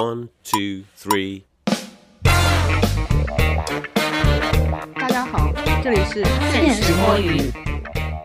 One, two, three. 大家好，这里是现实摸鱼。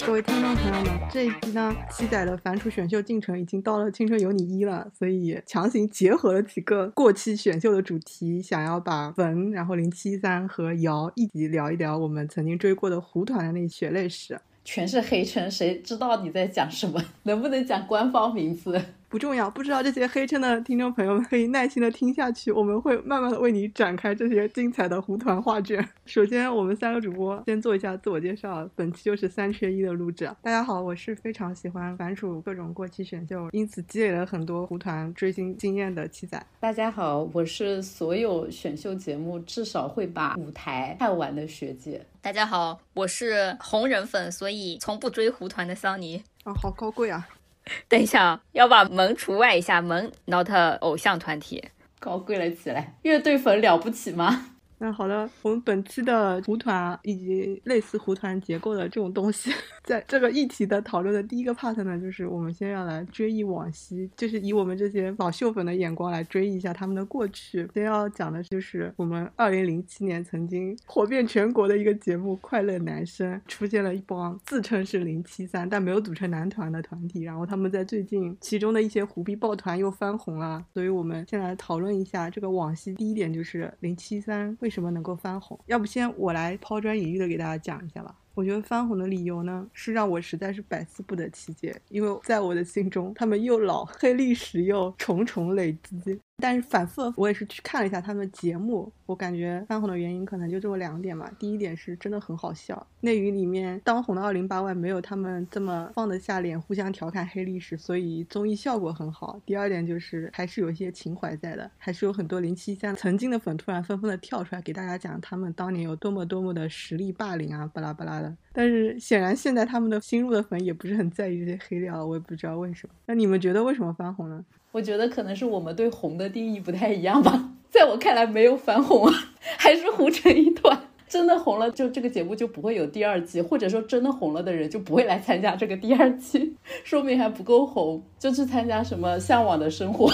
各位听众朋友们，这一期呢，七仔的反楚选秀进程已经到了《青春有你一》了，所以强行结合了几个过期选秀的主题，想要把文，然后零七三和瑶一起聊一聊我们曾经追过的胡团的那血泪史。全是黑称，谁知道你在讲什么？能不能讲官方名字？不重要，不知道这些黑称的听众朋友们可以耐心的听下去，我们会慢慢的为你展开这些精彩的胡团画卷。首先，我们三个主播先做一下自我介绍，本期就是三缺一的录制。大家好，我是非常喜欢反刍各种过期选秀，因此积累了很多胡团追星经验的七仔。大家好，我是所有选秀节目至少会把舞台看完的学姐。大家好，我是红人粉，所以从不追胡团的桑尼。啊，好高贵啊！等一下，要把门除外一下，门 not 偶像团体，高贵了起来。乐队粉了不起吗？那好的，我们本期的胡团以及类似胡团结构的这种东西，在这个议题的讨论的第一个 part 呢，就是我们先要来追忆往昔，就是以我们这些老秀粉的眼光来追忆一下他们的过去。先要讲的就是我们二零零七年曾经火遍全国的一个节目《快乐男声》，出现了一帮自称是零七三但没有组成男团的团体，然后他们在最近其中的一些虎逼抱团又翻红了，所以我们先来讨论一下这个往昔。第一点就是零七三。为什么能够翻红？要不先我来抛砖引玉的给大家讲一下吧。我觉得翻红的理由呢，是让我实在是百思不得其解，因为在我的心中，他们又老，黑历史又重重累积。但是反复，我也是去看了一下他们的节目，我感觉翻红的原因可能就这么两点吧。第一点是真的很好笑，内娱里面当红的二零八万没有他们这么放得下脸，互相调侃黑历史，所以综艺效果很好。第二点就是还是有一些情怀在的，还是有很多零七三曾经的粉突然纷纷的跳出来给大家讲他们当年有多么多么的实力霸凌啊，巴拉巴拉的。但是显然现在他们的新入的粉也不是很在意这些黑料，我也不知道为什么。那你们觉得为什么翻红呢？我觉得可能是我们对红的定义不太一样吧。在我看来，没有翻红啊，还是糊成一团。真的红了，就这个节目就不会有第二季，或者说真的红了的人就不会来参加这个第二季，说明还不够红，就去参加什么向往的生活，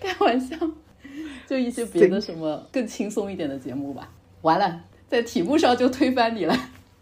开玩笑，就一些别的什么更轻松一点的节目吧。完了，在题目上就推翻你了。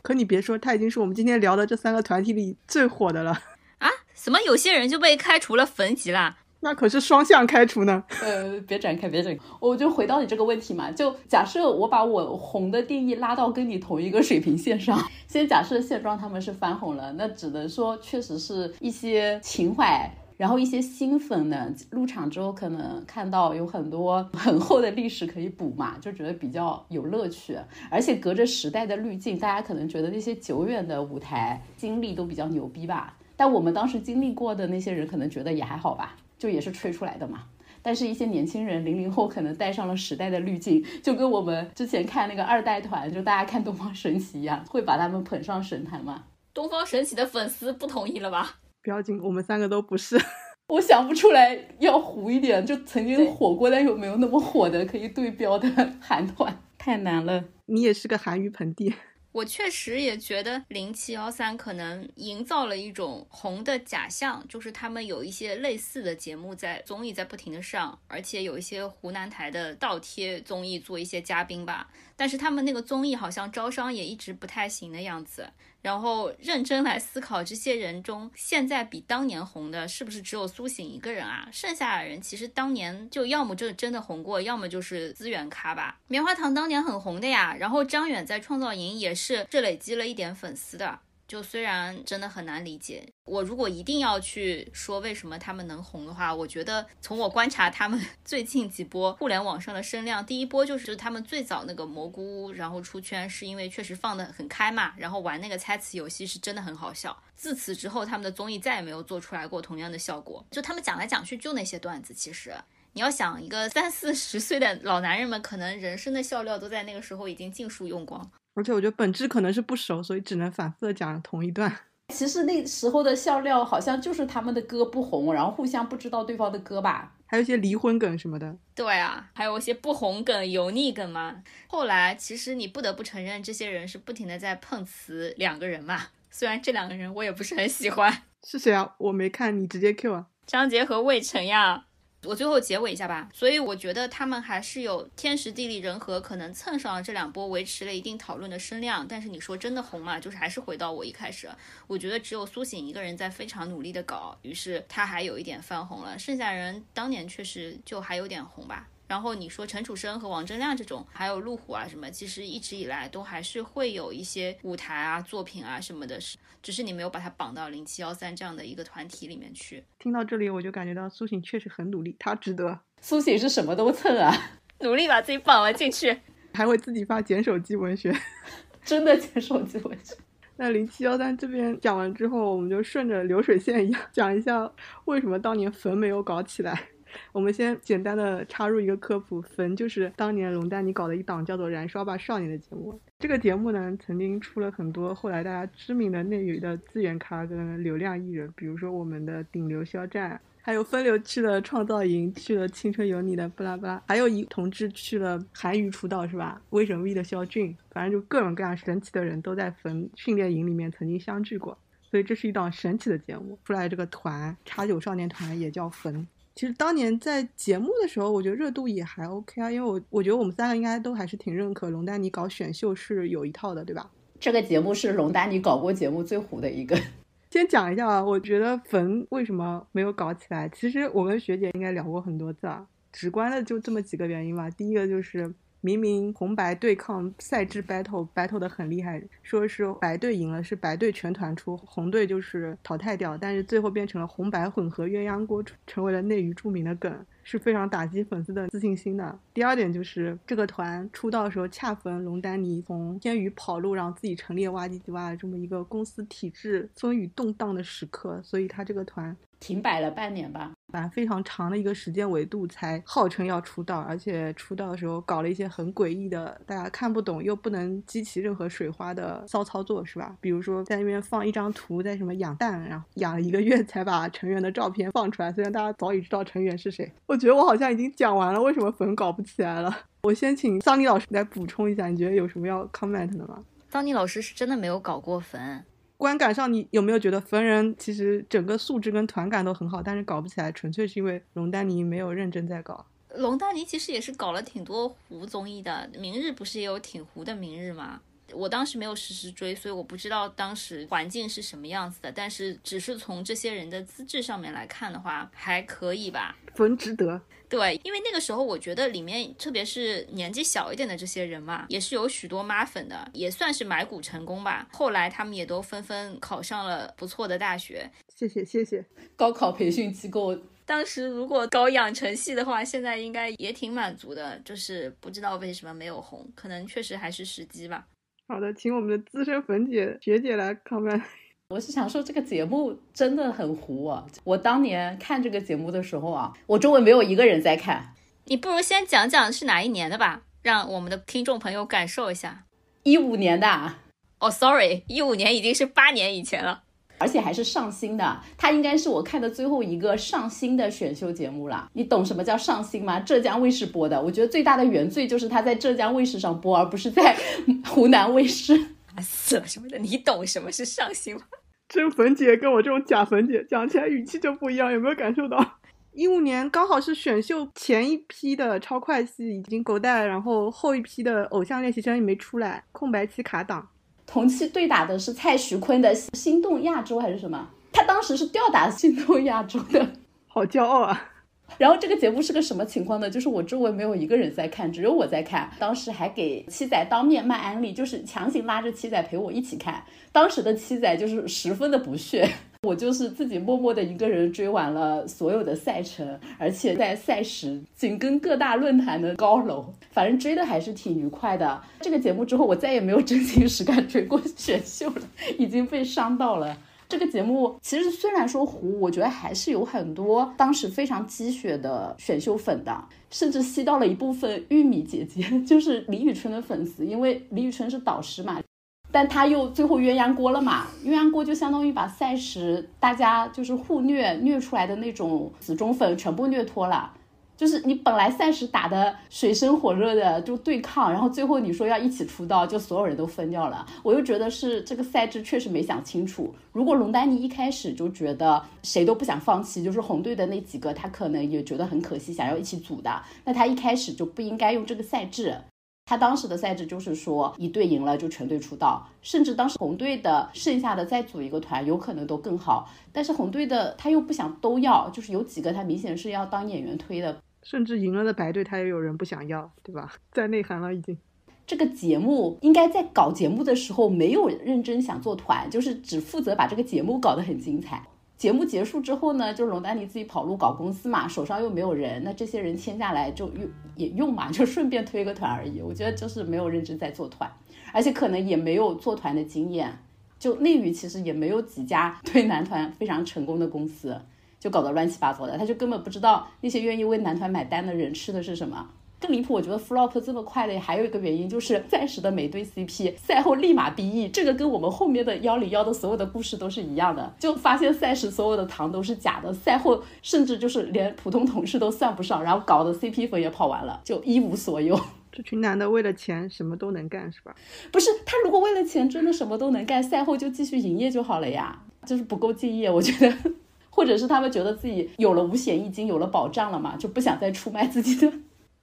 可你别说，他已经是我们今天聊的这三个团体里最火的了 啊！什么有些人就被开除了粉级啦？那可是双向开除呢。呃，别展开，别展开。我就回到你这个问题嘛，就假设我把我红的定义拉到跟你同一个水平线上，先假设现状他们是翻红了，那只能说确实是一些情怀，然后一些新粉呢入场之后可能看到有很多 很厚的历史可以补嘛，就觉得比较有乐趣。而且隔着时代的滤镜，大家可能觉得那些久远的舞台经历都比较牛逼吧。但我们当时经历过的那些人，可能觉得也还好吧。就也是吹出来的嘛，但是一些年轻人零零后可能带上了时代的滤镜，就跟我们之前看那个二代团，就大家看东方神起一样，会把他们捧上神坛吗。东方神起的粉丝不同意了吧？不要紧，我们三个都不是。我想不出来要糊一点，就曾经火过但又没有那么火的可以对标的韩团，太难了。你也是个韩娱盆地。我确实也觉得零七幺三可能营造了一种红的假象，就是他们有一些类似的节目在综艺在不停的上，而且有一些湖南台的倒贴综艺做一些嘉宾吧。但是他们那个综艺好像招商也一直不太行的样子。然后认真来思考，这些人中现在比当年红的是不是只有苏醒一个人啊？剩下的人其实当年就要么就是真的红过，要么就是资源咖吧。棉花糖当年很红的呀，然后张远在创造营也是是累积了一点粉丝的。就虽然真的很难理解，我如果一定要去说为什么他们能红的话，我觉得从我观察他们 最近几波互联网上的声量，第一波就是他们最早那个蘑菇屋，然后出圈是因为确实放得很开嘛，然后玩那个猜词游戏是真的很好笑。自此之后，他们的综艺再也没有做出来过同样的效果。就他们讲来讲去就那些段子，其实你要想一个三四十岁的老男人们，可能人生的笑料都在那个时候已经尽数用光。而且我觉得本质可能是不熟，所以只能反复的讲同一段。其实那时候的笑料好像就是他们的歌不红，然后互相不知道对方的歌吧，还有一些离婚梗什么的。对啊，还有一些不红梗、油腻梗嘛。后来其实你不得不承认，这些人是不停的在碰瓷两个人嘛。虽然这两个人我也不是很喜欢。是谁啊？我没看，你直接 Q 啊。张杰和魏晨呀。我最后结尾一下吧。所以我觉得他们还是有天时地利人和，可能蹭上了这两波，维持了一定讨论的声量。但是你说真的红嘛，就是还是回到我一开始，我觉得只有苏醒一个人在非常努力的搞，于是他还有一点泛红了。剩下人当年确实就还有点红吧。然后你说陈楚生和王铮亮这种，还有路虎啊什么，其实一直以来都还是会有一些舞台啊、作品啊什么的，是只是你没有把它绑到零七幺三这样的一个团体里面去。听到这里，我就感觉到苏醒确实很努力，他值得。苏醒是什么都蹭啊，努力把自己绑了进去，还会自己发捡手机文学，真的捡手机文学。那零七幺三这边讲完之后，我们就顺着流水线一样讲一下为什么当年坟没有搞起来。我们先简单的插入一个科普，坟就是当年龙丹妮搞的一档叫做《燃烧吧少年》的节目。这个节目呢，曾经出了很多后来大家知名的内娱的资源咖跟流量艺人，比如说我们的顶流肖战，还有分流去了创造营，去了青春有你的布拉布拉，还有一同志去了韩娱出道是吧？威神 V 的肖俊，反正就各种各样神奇的人都在坟训练营里面曾经相聚过，所以这是一档神奇的节目。出来这个团叉九少年团也叫坟。其实当年在节目的时候，我觉得热度也还 OK 啊，因为我我觉得我们三个应该都还是挺认可龙丹妮搞选秀是有一套的，对吧？这个节目是龙丹妮搞过节目最糊的一个。先讲一下啊，我觉得冯为什么没有搞起来？其实我跟学姐应该聊过很多次啊，直观的就这么几个原因吧。第一个就是。明明红白对抗赛制 battle battle 的很厉害，说是白队赢了，是白队全团出，红队就是淘汰掉，但是最后变成了红白混合鸳鸯锅，成为了内娱著名的梗，是非常打击粉丝的自信心的。第二点就是这个团出道的时候恰逢龙丹妮从天娱跑路，然后自己成立哇唧唧哇的这么一个公司体制风雨动荡的时刻，所以他这个团。停摆了半年吧，反正非常长的一个时间维度才号称要出道，而且出道的时候搞了一些很诡异的、大家看不懂又不能激起任何水花的骚操作，是吧？比如说在那边放一张图，在什么养蛋，然后养了一个月才把成员的照片放出来，虽然大家早已知道成员是谁。我觉得我好像已经讲完了为什么粉搞不起来了。我先请桑尼老师来补充一下，你觉得有什么要 comment 的吗？桑尼老师是真的没有搞过粉。观感上，你有没有觉得逢人其实整个素质跟团感都很好，但是搞不起来，纯粹是因为龙丹妮没有认真在搞。龙丹妮其实也是搞了挺多糊综艺的，明日不是也有挺糊的明日吗？我当时没有实时追，所以我不知道当时环境是什么样子的。但是只是从这些人的资质上面来看的话，还可以吧，粉值得。对，因为那个时候我觉得里面，特别是年纪小一点的这些人嘛，也是有许多妈粉的，也算是买股成功吧。后来他们也都纷纷考上了不错的大学。谢谢谢谢，高考培训机构。当时如果搞养成系的话，现在应该也挺满足的。就是不知道为什么没有红，可能确实还是时机吧。好的，请我们的资深粉姐学姐来 comment。我是想说，这个节目真的很糊啊！我当年看这个节目的时候啊，我周围没有一个人在看。你不如先讲讲是哪一年的吧，让我们的听众朋友感受一下。一五年的。哦，sorry，一五年已经是八年以前了，而且还是上新的。它应该是我看的最后一个上新的选秀节目了。你懂什么叫上新吗？浙江卫视播的。我觉得最大的原罪就是它在浙江卫视上播，而不是在 湖南卫视。死了什么的，你懂什么是上心吗？真粉姐跟我这种假粉姐讲起来语气就不一样，有没有感受到？一五年刚好是选秀前一批的超快系已经狗带，然后后一批的偶像练习生也没出来，空白期卡档。同期对打的是蔡徐坤的《心动亚洲》还是什么？他当时是吊打《心动亚洲》的，好骄傲啊！然后这个节目是个什么情况呢？就是我周围没有一个人在看，只有我在看。当时还给七仔当面卖安利，就是强行拉着七仔陪我一起看。当时的七仔就是十分的不屑，我就是自己默默的一个人追完了所有的赛程，而且在赛时紧跟各大论坛的高楼，反正追的还是挺愉快的。这个节目之后，我再也没有真情实感追过选秀了，已经被伤到了。这个节目其实虽然说糊，我觉得还是有很多当时非常积雪的选秀粉的，甚至吸到了一部分玉米姐姐，就是李宇春的粉丝，因为李宇春是导师嘛，但他又最后鸳鸯锅了嘛，鸳鸯锅就相当于把赛时大家就是互虐虐出来的那种死忠粉全部虐脱了。就是你本来赛事打的水深火热的就对抗，然后最后你说要一起出道，就所有人都分掉了。我又觉得是这个赛制确实没想清楚。如果龙丹妮一开始就觉得谁都不想放弃，就是红队的那几个，他可能也觉得很可惜，想要一起组的，那他一开始就不应该用这个赛制。他当时的赛制就是说，一队赢了就全队出道，甚至当时红队的剩下的再组一个团，有可能都更好。但是红队的他又不想都要，就是有几个他明显是要当演员推的。甚至赢了的白队，他也有人不想要，对吧？在内涵了已经。这个节目应该在搞节目的时候没有认真想做团，就是只负责把这个节目搞得很精彩。节目结束之后呢，就龙丹妮自己跑路搞公司嘛，手上又没有人，那这些人签下来就用也用嘛，就顺便推个团而已。我觉得就是没有认真在做团，而且可能也没有做团的经验。就内娱其实也没有几家 推男团非常成功的公司。就搞得乱七八糟的，他就根本不知道那些愿意为男团买单的人吃的是什么。更离谱，我觉得 flop 这么快的还有一个原因就是暂时的每对 CP 赛后立马 BE，这个跟我们后面的幺零幺的所有的故事都是一样的，就发现赛时所有的糖都是假的，赛后甚至就是连普通同事都算不上，然后搞得 CP 粉也跑完了，就一无所有。这群男的为了钱什么都能干是吧？不是，他如果为了钱真的什么都能干，赛后就继续营业就好了呀，就是不够敬业，我觉得。或者是他们觉得自己有了五险一金，有了保障了嘛，就不想再出卖自己的。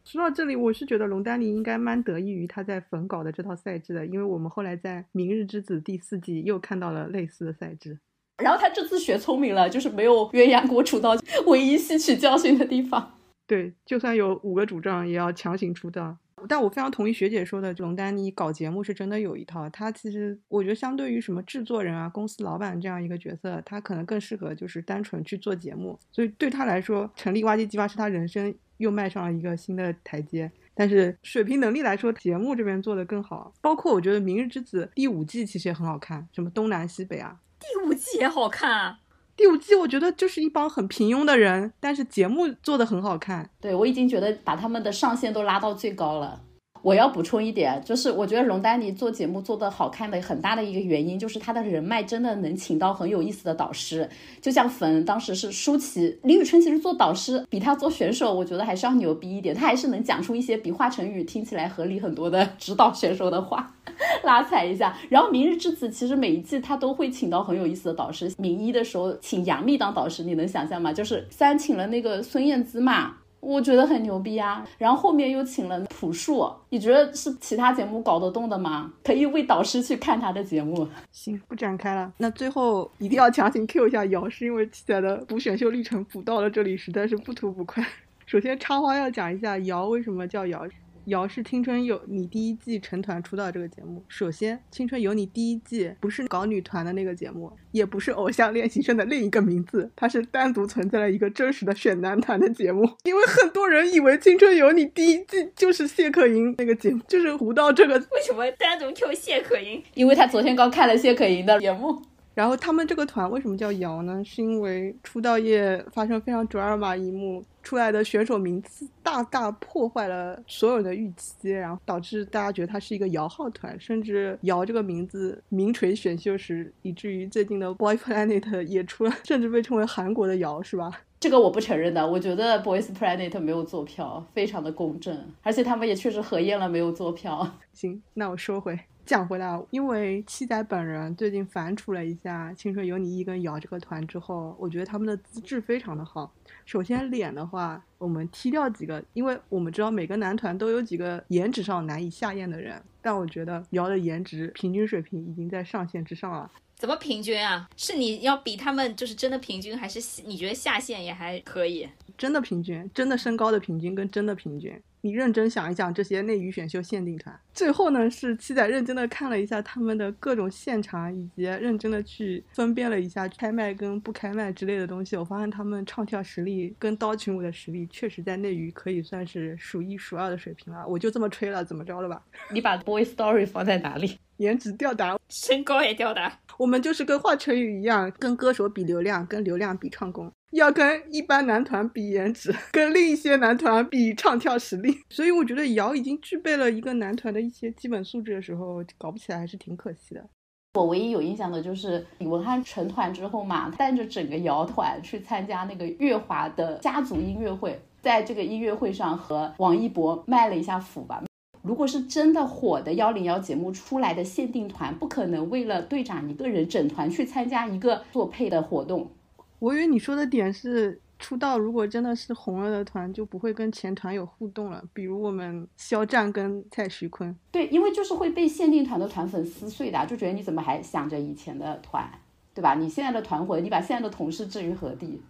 说到这里，我是觉得龙丹妮应该蛮得益于他在粉稿的这套赛制的，因为我们后来在《明日之子》第四季又看到了类似的赛制。然后他这次学聪明了，就是没有鸳鸯锅出道，唯一吸取教训的地方。对，就算有五个主账，也要强行出道。但我非常同意学姐说的，龙丹妮搞节目是真的有一套。她其实我觉得，相对于什么制作人啊、公司老板这样一个角色，她可能更适合就是单纯去做节目。所以对她来说，成立挖机计划是她人生又迈上了一个新的台阶。但是水平能力来说，节目这边做的更好。包括我觉得《明日之子》第五季其实也很好看，什么东南西北啊，第五季也好看啊。第五季我觉得就是一帮很平庸的人，但是节目做的很好看。对我已经觉得把他们的上限都拉到最高了。我要补充一点，就是我觉得龙丹妮做节目做的好看的很大的一个原因，就是她的人脉真的能请到很有意思的导师。就像粉当时是舒淇，李宇春其实做导师比她做选手，我觉得还是要牛逼一点。她还是能讲出一些比华晨宇听起来合理很多的指导选手的话，拉踩一下。然后明日之子其实每一季他都会请到很有意思的导师。明一的时候请杨幂当导师，你能想象吗？就是三请了那个孙燕姿嘛。我觉得很牛逼啊，然后后面又请了朴树，你觉得是其他节目搞得动的吗？可以为导师去看他的节目。行，不展开了。那最后一定要强行 Q 一下姚，是因为七仔的补选秀历程补到了这里，实在是不吐不快。首先插花要讲一下姚为什么叫姚。瑶是《青春有你》第一季成团出道这个节目。首先，《青春有你》第一季不是搞女团的那个节目，也不是《偶像练习生》的另一个名字，它是单独存在了一个真实的选男团的节目。因为很多人以为《青春有你》第一季就是谢可寅那个节目，就是胡到这个。为什么单独 Q 谢可寅？因为他昨天刚看了谢可寅的节目。然后他们这个团为什么叫瑶呢？是因为出道夜发生非常卓尔玛一幕，出来的选手名字大大破坏了所有人的预期，然后导致大家觉得他是一个摇号团，甚至瑶这个名字名垂选秀时，以至于最近的 Boy Planet 也出了，甚至被称为韩国的瑶，是吧？这个我不承认的，我觉得 Boys Planet 没有做票，非常的公正，而且他们也确实核验了没有做票。行，那我收回。讲回来，因为七仔本人最近反刍了一下《青春有你一》跟瑶这个团之后，我觉得他们的资质非常的好。首先脸的话，我们踢掉几个，因为我们知道每个男团都有几个颜值上难以下咽的人，但我觉得瑶的颜值平均水平已经在上限之上了。怎么平均啊？是你要比他们就是真的平均，还是你觉得下限也还可以？真的平均，真的身高的平均跟真的平均。你认真想一想，这些内娱选秀限定团，最后呢是七仔认真的看了一下他们的各种现场，以及认真的去分辨了一下开麦跟不开麦之类的东西。我发现他们唱跳实力跟刀群舞的实力，确实在内娱可以算是数一数二的水平了。我就这么吹了，怎么着了吧？你把 Boy Story 放在哪里？颜值吊打，身高也吊打。我们就是跟华晨宇一样，跟歌手比流量，跟流量比唱功。要跟一般男团比颜值，跟另一些男团比唱跳实力，所以我觉得瑶已经具备了一个男团的一些基本素质的时候，搞不起来还是挺可惜的。我唯一有印象的就是李文翰成团之后嘛，带着整个瑶团去参加那个乐华的家族音乐会。在这个音乐会上和王一博卖了一下腐吧。如果是真的火的幺零幺节目出来的限定团，不可能为了队长一个人整团去参加一个做配的活动。我以为你说的点是出道如果真的是红了的团，就不会跟前团有互动了，比如我们肖战跟蔡徐坤。对，因为就是会被限定团的团粉撕碎的，就觉得你怎么还想着以前的团，对吧？你现在的团魂，你把现在的同事置于何地？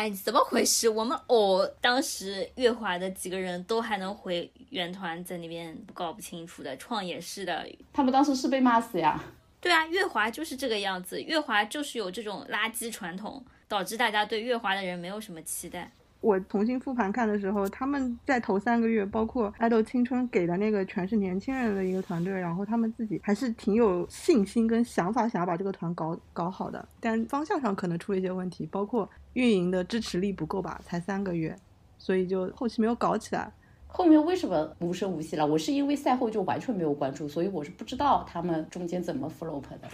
哎，怎么回事？我们哦，当时乐华的几个人都还能回原团，在那边搞不清楚的创也是的，他们当时是被骂死呀。对啊，乐华就是这个样子，乐华就是有这种垃圾传统，导致大家对乐华的人没有什么期待。我重新复盘看的时候，他们在头三个月，包括爱豆青春给的那个全是年轻人的一个团队，然后他们自己还是挺有信心跟想法，想要把这个团搞搞好的。但方向上可能出了一些问题，包括运营的支持力不够吧，才三个月，所以就后期没有搞起来。后面为什么无声无息了？我是因为赛后就完全没有关注，所以我是不知道他们中间怎么 flop 的。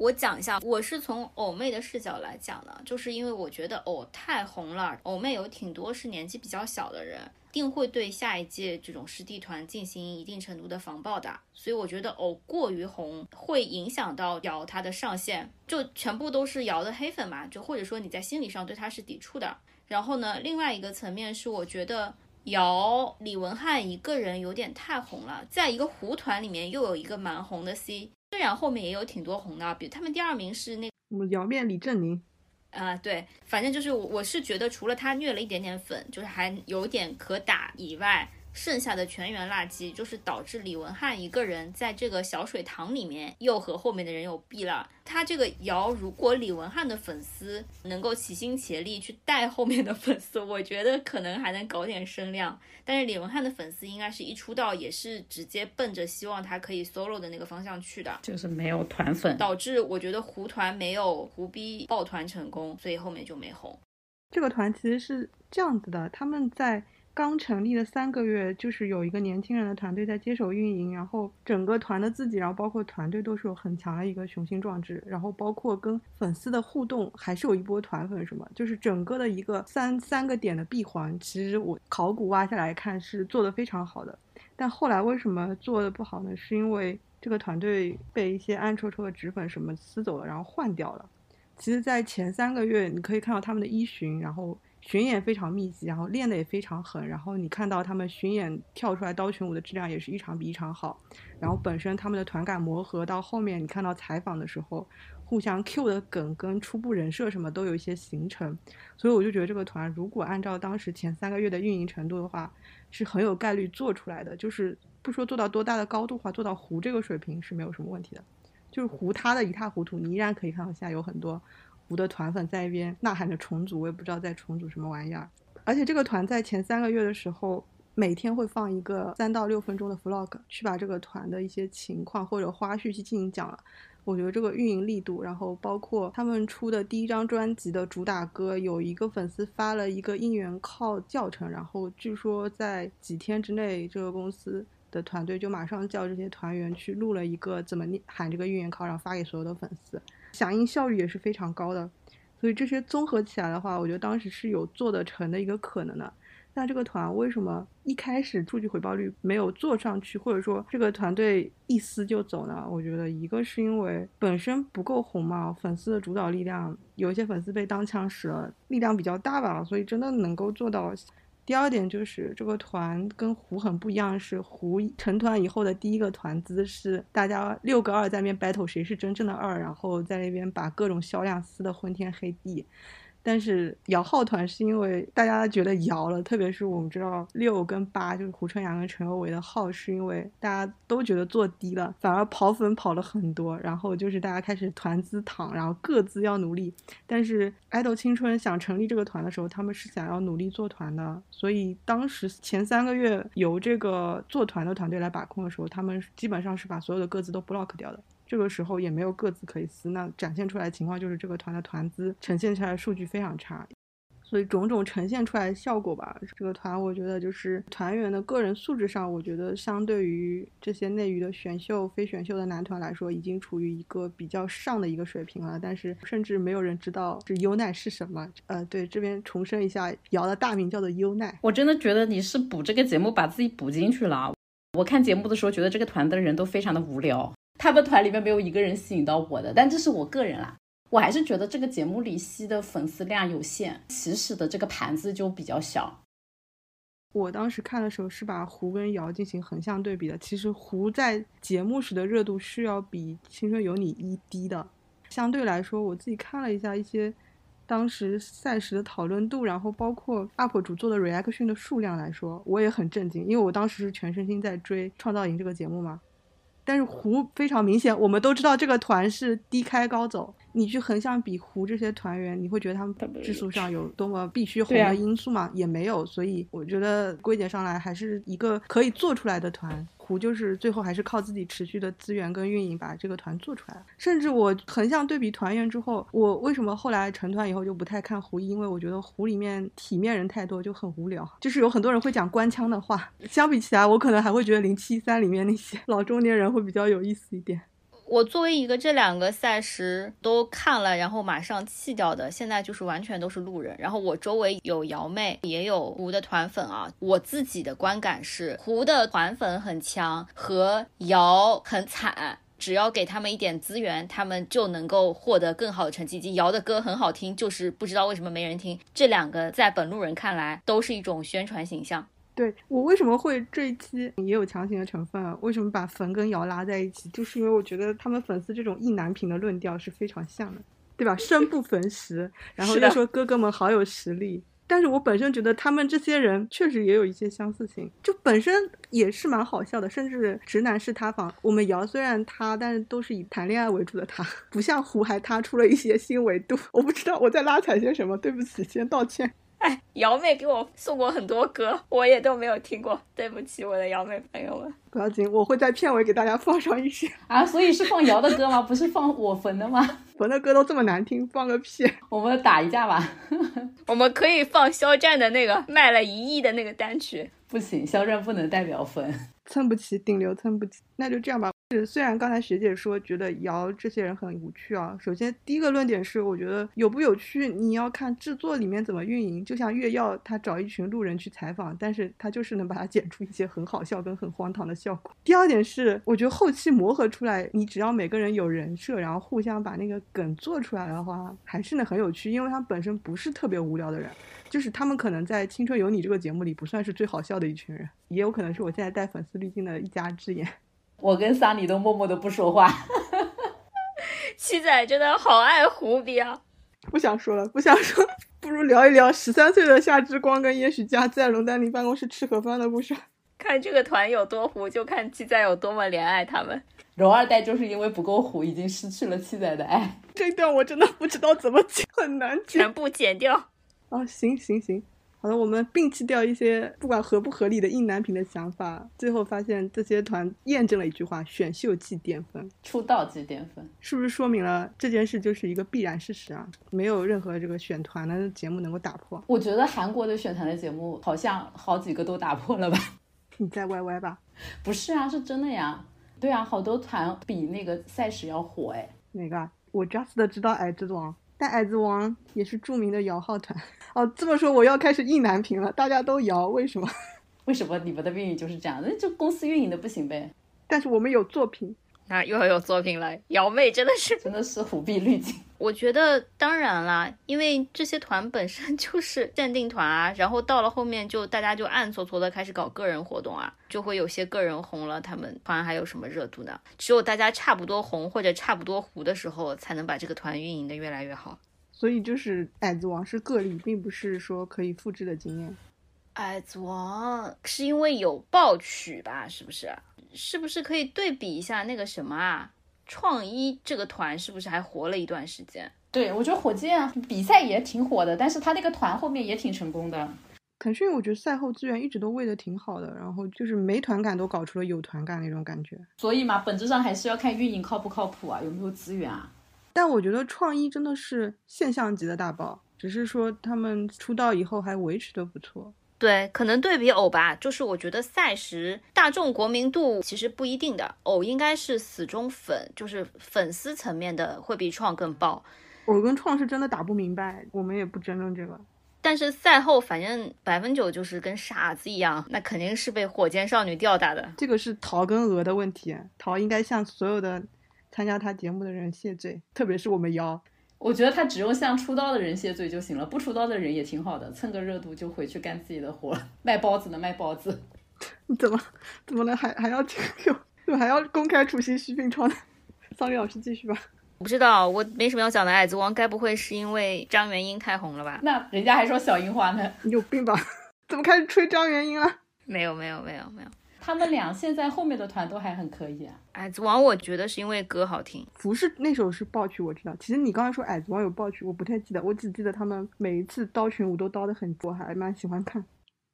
我讲一下，我是从偶妹的视角来讲的，就是因为我觉得偶太红了，偶妹有挺多是年纪比较小的人，定会对下一届这种师弟团进行一定程度的防爆的，所以我觉得偶过于红会影响到瑶他的上限，就全部都是瑶的黑粉嘛，就或者说你在心理上对他是抵触的。然后呢，另外一个层面是我觉得瑶李文翰一个人有点太红了，在一个胡团里面又有一个蛮红的 C。虽然后面也有挺多红的，比如他们第二名是那我们姚面李振宁，啊对，反正就是我我是觉得除了他虐了一点点粉，就是还有点可打以外。剩下的全员垃圾，就是导致李文翰一个人在这个小水塘里面又和后面的人有弊了。他这个谣，如果李文翰的粉丝能够齐心协力去带后面的粉丝，我觉得可能还能搞点声量。但是李文翰的粉丝应该是一出道也是直接奔着希望他可以 solo 的那个方向去的，就是没有团粉，导致我觉得胡团没有胡逼抱团成功，所以后面就没红。这个团其实是这样子的，他们在。刚成立的三个月，就是有一个年轻人的团队在接手运营，然后整个团的自己，然后包括团队都是有很强的一个雄心壮志，然后包括跟粉丝的互动，还是有一波团粉什么，就是整个的一个三三个点的闭环，其实我考古挖下来看是做的非常好的，但后来为什么做的不好呢？是因为这个团队被一些暗戳戳的纸粉什么撕走了，然后换掉了。其实，在前三个月，你可以看到他们的一巡，然后。巡演非常密集，然后练的也非常狠，然后你看到他们巡演跳出来刀群舞的质量也是一场比一场好，然后本身他们的团感磨合到后面，你看到采访的时候，互相 Q 的梗跟初步人设什么都有一些形成，所以我就觉得这个团如果按照当时前三个月的运营程度的话，是很有概率做出来的，就是不说做到多大的高度话，做到糊这个水平是没有什么问题的，就是糊他的一塌糊涂，你依然可以看到现在有很多。湖的团粉在一边呐喊着重组，我也不知道在重组什么玩意儿。而且这个团在前三个月的时候，每天会放一个三到六分钟的 vlog，去把这个团的一些情况或者花絮去进行讲了。我觉得这个运营力度，然后包括他们出的第一张专辑的主打歌，有一个粉丝发了一个应援靠教程，然后据说在几天之内，这个公司的团队就马上叫这些团员去录了一个怎么喊这个应援靠，然后发给所有的粉丝。响应效率也是非常高的，所以这些综合起来的话，我觉得当时是有做得成的一个可能的。那这个团为什么一开始数据回报率没有做上去，或者说这个团队一撕就走呢？我觉得一个是因为本身不够红嘛，粉丝的主导力量有一些粉丝被当枪使了，力量比较大吧，所以真的能够做到。第二点就是这个团跟胡很不一样，是胡成团以后的第一个团姿是大家六个二在那边 battle 谁是真正的二，然后在那边把各种销量撕得昏天黑地。但是摇号团是因为大家觉得摇了，特别是我们知道六跟八就是胡春阳跟陈宥维的号，是因为大家都觉得做低了，反而跑粉跑了很多，然后就是大家开始团资躺，然后各自要努力。但是爱豆青春想成立这个团的时候，他们是想要努力做团的，所以当时前三个月由这个做团的团队来把控的时候，他们基本上是把所有的各自都 block 掉的。这个时候也没有各自可以撕，那展现出来情况就是这个团的团资呈现出来的数据非常差，所以种种呈现出来的效果吧，这个团我觉得就是团员的个人素质上，我觉得相对于这些内娱的选秀、非选秀的男团来说，已经处于一个比较上的一个水平了。但是甚至没有人知道这优奈是什么。呃，对，这边重申一下，瑶的大名叫做优奈。我真的觉得你是补这个节目把自己补进去了。我看节目的时候觉得这个团的人都非常的无聊，他们团里面没有一个人吸引到我的，但这是我个人啦。我还是觉得这个节目里吸的粉丝量有限，起始的这个盘子就比较小。我当时看的时候是把胡跟瑶进行横向对比的。其实胡在节目时的热度是要比《青春有你》一低的。相对来说，我自己看了一下一些当时赛时的讨论度，然后包括 UP 主做的 reaction 的数量来说，我也很震惊，因为我当时是全身心在追《创造营》这个节目嘛。但是胡非常明显，我们都知道这个团是低开高走。你去横向比胡这些团员，你会觉得他们质素上有多么必须红的因素吗？也没有。所以我觉得归结上来还是一个可以做出来的团。胡就是最后还是靠自己持续的资源跟运营把这个团做出来了。甚至我横向对比团员之后，我为什么后来成团以后就不太看胡一？因为我觉得胡里面体面人太多，就很无聊。就是有很多人会讲官腔的话，相比起来，我可能还会觉得零七三里面那些 老中年人会比较有意思一点。我作为一个这两个赛时都看了，然后马上弃掉的，现在就是完全都是路人。然后我周围有瑶妹，也有胡的团粉啊。我自己的观感是，胡的团粉很强，和瑶很惨。只要给他们一点资源，他们就能够获得更好的成绩。以及瑶的歌很好听，就是不知道为什么没人听。这两个在本路人看来都是一种宣传形象。对我为什么会这一期也有强行的成分啊？为什么把冯跟瑶拉在一起？就是因为我觉得他们粉丝这种意难平的论调是非常像的，对吧？生不逢时，然后又说哥哥们好有实力。但是我本身觉得他们这些人确实也有一些相似性，就本身也是蛮好笑的。甚至直男是塌房，我们瑶虽然塌，但是都是以谈恋爱为主的塌，不像胡还塌出了一些新维度。我不知道我在拉踩些什么，对不起，先道歉。哎，瑶妹给我送过很多歌，我也都没有听过，对不起，我的瑶妹朋友们。不要紧，我会在片尾给大家放上一些啊。所以是放瑶的歌吗？不是放我冯的吗？冯的歌都这么难听，放个屁！我们打一架吧。我们可以放肖战的那个卖了一亿的那个单曲。不行，肖战不能代表冯，蹭不起顶流，蹭不起。那就这样吧。是，虽然刚才学姐说觉得瑶这些人很无趣啊，首先第一个论点是，我觉得有不有趣，你要看制作里面怎么运营。就像月耀他找一群路人去采访，但是他就是能把它剪出一些很好笑跟很荒唐的效果。第二点是，我觉得后期磨合出来，你只要每个人有人设，然后互相把那个梗做出来的话，还是能很有趣，因为他本身不是特别无聊的人，就是他们可能在《青春有你》这个节目里不算是最好笑的一群人，也有可能是我现在带粉丝滤镜的一家之言。我跟桑尼都默默的不说话。七仔真的好爱胡比啊！不想说了，不想说，不如聊一聊十三岁的夏之光跟叶许佳在龙丹妮办公室吃盒饭的故事。看这个团有多糊，就看七仔有多么怜爱他们。荣二代就是因为不够糊，已经失去了七仔的爱。这段我真的不知道怎么剪，很难剪，全部剪掉。啊，行行行。好的，我们摒弃掉一些不管合不合理的意难平的想法，最后发现这些团验证了一句话：选秀即巅峰，出道即巅峰，是不是说明了这件事就是一个必然事实啊？没有任何这个选团的节目能够打破。我觉得韩国的选团的节目好像好几个都打破了吧？你在歪歪吧？不是啊，是真的呀。对啊，好多团比那个赛事要火哎。哪个？我 just 知道矮子王。但矮子王也是著名的摇号团哦。这么说，我要开始意难平了。大家都摇，为什么？为什么你们的运营就是这样？那就公司运营的不行呗。但是我们有作品。那又要有作品了，瑶妹真的是真的是虎臂滤镜。我觉得当然啦，因为这些团本身就是限定团啊，然后到了后面就大家就暗搓搓的开始搞个人活动啊，就会有些个人红了，他们团还有什么热度呢？只有大家差不多红或者差不多糊的时候，才能把这个团运营的越来越好。所以就是矮子王是个例，并不是说可以复制的经验。矮子王是因为有暴曲吧？是不是？是不是可以对比一下那个什么啊？创一这个团是不是还活了一段时间？对，我觉得火箭比赛也挺火的，但是他那个团后面也挺成功的。腾讯我觉得赛后资源一直都喂的挺好的，然后就是没团感都搞出了有团感那种感觉。所以嘛，本质上还是要看运营靠不靠谱啊，有没有资源啊。但我觉得创一真的是现象级的大爆。只是说他们出道以后还维持的不错。对，可能对比偶吧，就是我觉得赛时大众国民度其实不一定的，偶应该是死忠粉，就是粉丝层面的会比创更爆。偶跟创是真的打不明白，我们也不争论这个。但是赛后反正百分九就是跟傻子一样，那肯定是被火箭少女吊打的。这个是桃跟鹅的问题，桃应该向所有的参加他节目的人谢罪，特别是我们妖。我觉得他只用向出道的人谢罪就行了，不出道的人也挺好的，蹭个热度就回去干自己的活，卖包子的，卖包子。你 怎么怎么能？还还要这个？还要公开处刑徐冰川？桑榆老师继续吧。我不知道，我没什么要讲的。矮子王该不会是因为张元英太红了吧？那人家还说小樱花呢，你有病吧？怎么开始吹张元英了？没有没有没有没有。他们俩现在后面的团都还很可以啊。矮子王，我觉得是因为歌好听。不是那首是爆曲，我知道。其实你刚才说矮子王有爆曲，我不太记得，我只记得他们每一次刀群舞都刀的很，我还蛮喜欢看。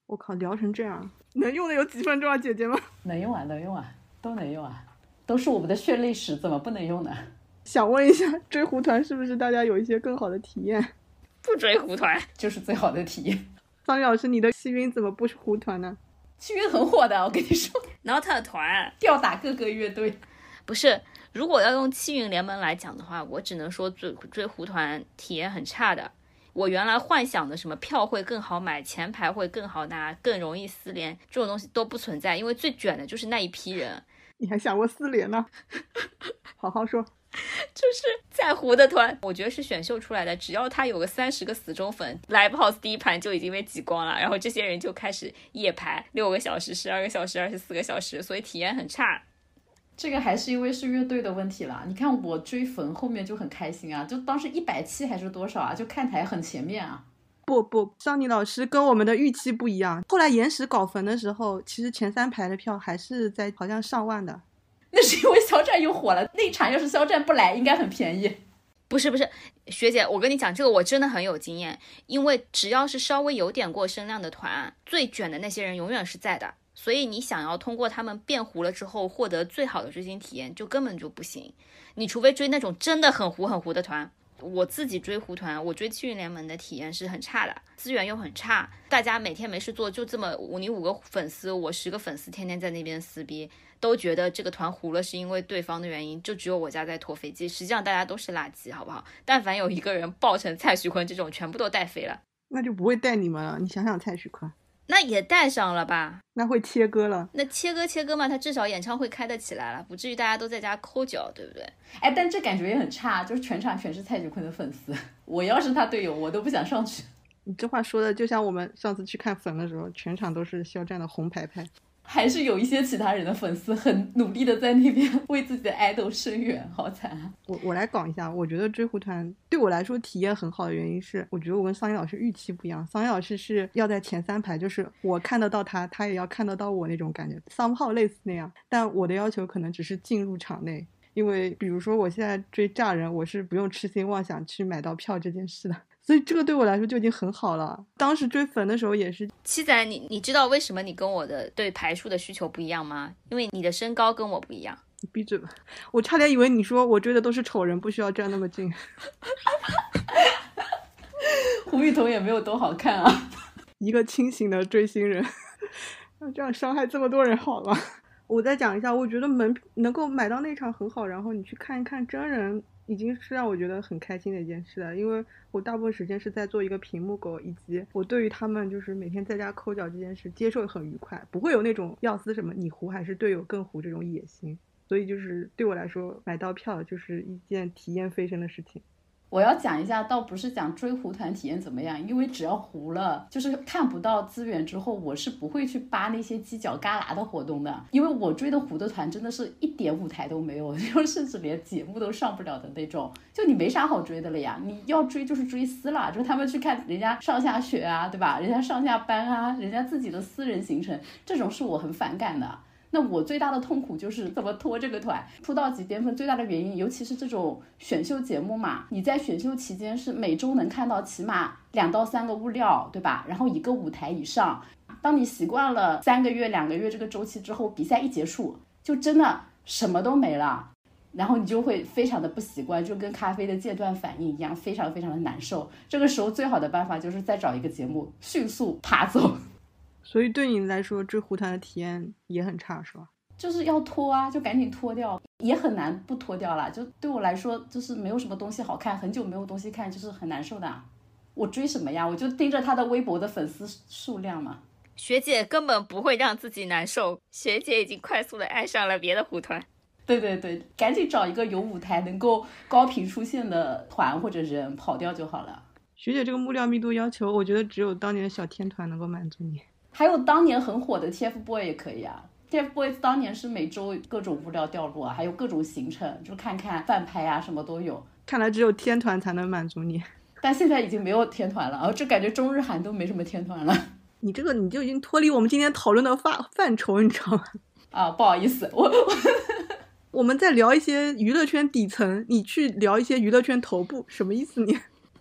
我靠，聊成这样，能用的有几分钟啊，姐姐们？能用啊，能用啊，都能用啊，都是我们的血泪史，怎么不能用呢？想问一下，追胡团是不是大家有一些更好的体验？不追胡团就是最好的体验。桑榆老师，你的气晕怎么不是胡团呢？气晕很火的，我跟你说，not 团吊打各个乐队。不是，如果要用气运联盟来讲的话，我只能说追追胡团体验很差的。我原来幻想的什么票会更好买，前排会更好拿，更容易撕联这种东西都不存在，因为最卷的就是那一批人。你还想过撕联呢？好好说。就是在胡的团，我觉得是选秀出来的。只要他有个三十个死忠粉，live house 第一盘就已经被挤光了，然后这些人就开始夜排六个小时、十二个小时、二十四个小时，所以体验很差。这个还是因为是乐队的问题了。你看我追粉后面就很开心啊，就当时一百七还是多少啊，就看台很前面啊。不不，张宁老师跟我们的预期不一样。后来延时搞坟的时候，其实前三排的票还是在好像上万的。那是因为肖战又火了，那场要是肖战不来，应该很便宜。不是不是，学姐，我跟你讲，这个我真的很有经验，因为只要是稍微有点过声量的团，最卷的那些人永远是在的，所以你想要通过他们变糊了之后获得最好的追星体验，就根本就不行。你除非追那种真的很糊很糊的团。我自己追胡团，我追气运联盟的体验是很差的，资源又很差，大家每天没事做，就这么五你五个粉丝，我十个粉丝，天天在那边撕逼，都觉得这个团糊了是因为对方的原因，就只有我家在拖飞机，实际上大家都是垃圾，好不好？但凡有一个人爆成蔡徐坤这种，全部都带飞了，那就不会带你们了。你想想蔡徐坤。那也带上了吧？那会切割了。那切割切割嘛，他至少演唱会开得起来了，不至于大家都在家抠脚，对不对？哎，但这感觉也很差，就是全场全是蔡徐坤的粉丝。我要是他队友，我都不想上去。你这话说的就像我们上次去看粉的时候，全场都是肖战的红牌牌。还是有一些其他人的粉丝很努力的在那边为自己的爱豆声援，好惨啊！我我来讲一下，我觉得追胡团对我来说体验很好的原因是，我觉得我跟桑叶老师预期不一样。桑叶老师是要在前三排，就是我看得到他，他也要看得到我那种感觉，桑炮类似那样。但我的要求可能只是进入场内，因为比如说我现在追炸人，我是不用痴心妄想去买到票这件事的。所以这个对我来说就已经很好了。当时追粉的时候也是。七仔，你你知道为什么你跟我的对排数的需求不一样吗？因为你的身高跟我不一样。你闭嘴吧！我差点以为你说我追的都是丑人，不需要站那么近。胡雨桐也没有多好看啊。一个清醒的追星人，那这样伤害这么多人好吗？我再讲一下，我觉得门能够买到那场很好，然后你去看一看真人。已经是让我觉得很开心的一件事了，因为我大部分时间是在做一个屏幕狗，以及我对于他们就是每天在家抠脚这件事接受很愉快，不会有那种要撕什么你糊还是队友更糊这种野心，所以就是对我来说买到票就是一件体验飞升的事情。我要讲一下，倒不是讲追胡团体验怎么样，因为只要糊了，就是看不到资源之后，我是不会去扒那些犄角旮旯的活动的。因为我追的糊的团真的是一点舞台都没有，就甚至连节目都上不了的那种。就你没啥好追的了呀，你要追就是追私了，就是他们去看人家上下学啊，对吧？人家上下班啊，人家自己的私人行程，这种是我很反感的。那我最大的痛苦就是怎么拖这个团出道即巅峰，最大的原因，尤其是这种选秀节目嘛，你在选秀期间是每周能看到起码两到三个物料，对吧？然后一个舞台以上，当你习惯了三个月、两个月这个周期之后，比赛一结束，就真的什么都没了。然后你就会非常的不习惯，就跟咖啡的戒断反应一样，非常非常的难受。这个时候最好的办法就是再找一个节目迅速爬走。所以对你来说，追胡团的体验也很差，是吧？就是要脱啊，就赶紧脱掉，也很难不脱掉了。就对我来说，就是没有什么东西好看，很久没有东西看，就是很难受的。我追什么呀？我就盯着他的微博的粉丝数量嘛。学姐根本不会让自己难受，学姐已经快速的爱上了别的胡团。对对对，赶紧找一个有舞台、能够高频出现的团或者人跑掉就好了。学姐这个木料密度要求，我觉得只有当年的小天团能够满足你。还有当年很火的 TFBOYS 也可以啊，TFBOYS 当年是每周各种物料掉落啊，还有各种行程，就看看饭拍啊，什么都有。看来只有天团才能满足你。但现在已经没有天团了，啊，就感觉中日韩都没什么天团了。你这个你就已经脱离我们今天讨论的范范畴，你知道吗？啊，不好意思，我我。我们在聊一些娱乐圈底层，你去聊一些娱乐圈头部，什么意思？你，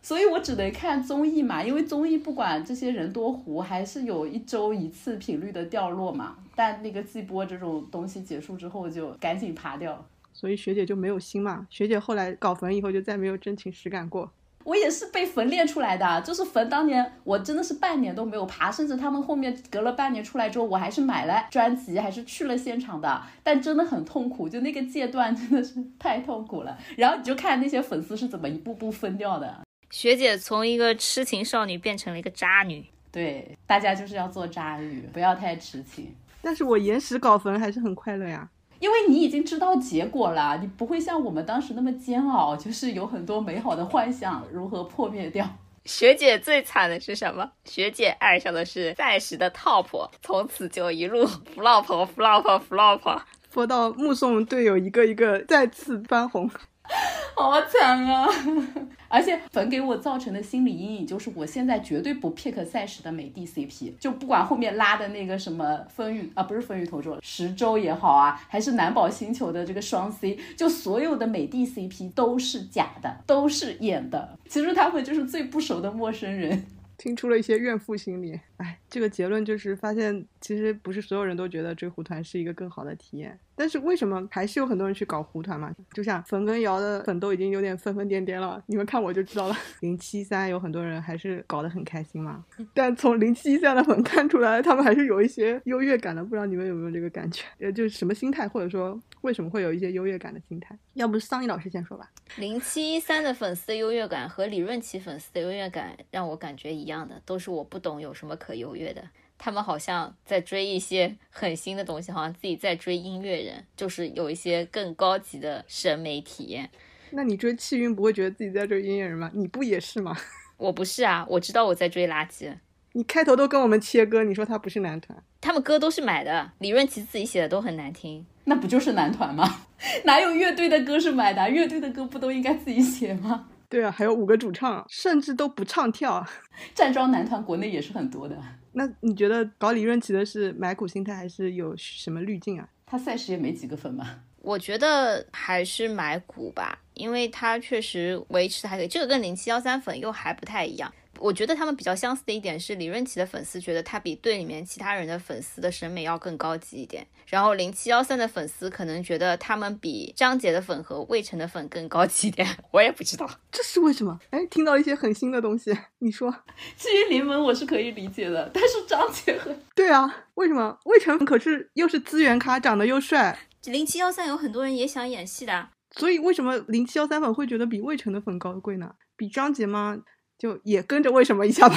所以我只能看综艺嘛，因为综艺不管这些人多糊，还是有一周一次频率的掉落嘛。但那个季播这种东西结束之后，就赶紧爬掉。所以学姐就没有心嘛，学姐后来搞坟以后就再没有真情实感过。我也是被坟练出来的，就是坟当年我真的是半年都没有爬，甚至他们后面隔了半年出来之后，我还是买了专辑，还是去了现场的，但真的很痛苦，就那个阶段真的是太痛苦了。然后你就看那些粉丝是怎么一步步分掉的。学姐从一个痴情少女变成了一个渣女，对，大家就是要做渣女，不要太痴情。但是我延时搞坟还是很快乐呀。因为你已经知道结果了，你不会像我们当时那么煎熬，就是有很多美好的幻想如何破灭掉。学姐最惨的是什么？学姐爱上的是暂时的 top，从此就一路 flop flop flop，播到目送队友一个一个再次翻红。好惨啊！而且粉给我造成的心理阴影就是，我现在绝对不 pick 赛时的美的 CP，就不管后面拉的那个什么风雨啊，不是风雨同舟，十周也好啊，还是蓝宝星球的这个双 C，就所有的美的 CP 都是假的，都是演的。其实他们就是最不熟的陌生人。听出了一些怨妇心理，哎，这个结论就是发现，其实不是所有人都觉得追胡团是一个更好的体验。但是为什么还是有很多人去搞胡团嘛？就像粉跟瑶的粉都已经有点疯疯癫癫了，你们看我就知道了。零七三有很多人还是搞得很开心嘛，但从零七三的粉看出来，他们还是有一些优越感的。不知道你们有没有这个感觉？呃，就是什么心态，或者说为什么会有一些优越感的心态？要不桑尼老师先说吧。零七三的粉丝的优越感和李润奇粉丝的优越感让我感觉一样的，都是我不懂有什么可优越的。他们好像在追一些很新的东西，好像自己在追音乐人，就是有一些更高级的审美体验。那你追气运不会觉得自己在追音乐人吗？你不也是吗？我不是啊，我知道我在追垃圾。你开头都跟我们切歌，你说他不是男团？他们歌都是买的，李润琪自己写的都很难听，那不就是男团吗？哪有乐队的歌是买的？乐队的歌不都应该自己写吗？对啊，还有五个主唱，甚至都不唱跳。站桩男团国内也是很多的。那你觉得搞李润奇的是买股心态，还是有什么滤镜啊？他赛事也没几个粉嘛。我觉得还是买股吧，因为他确实维持的还可以。这个跟零七幺三粉又还不太一样。我觉得他们比较相似的一点是，李润琪的粉丝觉得他比队里面其他人的粉丝的审美要更高级一点，然后零七幺三的粉丝可能觉得他们比张杰的粉和魏晨的粉更高级一点。我也不知道这是为什么。哎，听到一些很新的东西，你说？至于林文，我是可以理解的，但是张杰和对啊，为什么魏晨可是又是资源咖，长得又帅？零七幺三有很多人也想演戏的，所以为什么零七幺三粉会觉得比魏晨的粉高贵呢？比张杰吗？就也跟着为什么一下吧？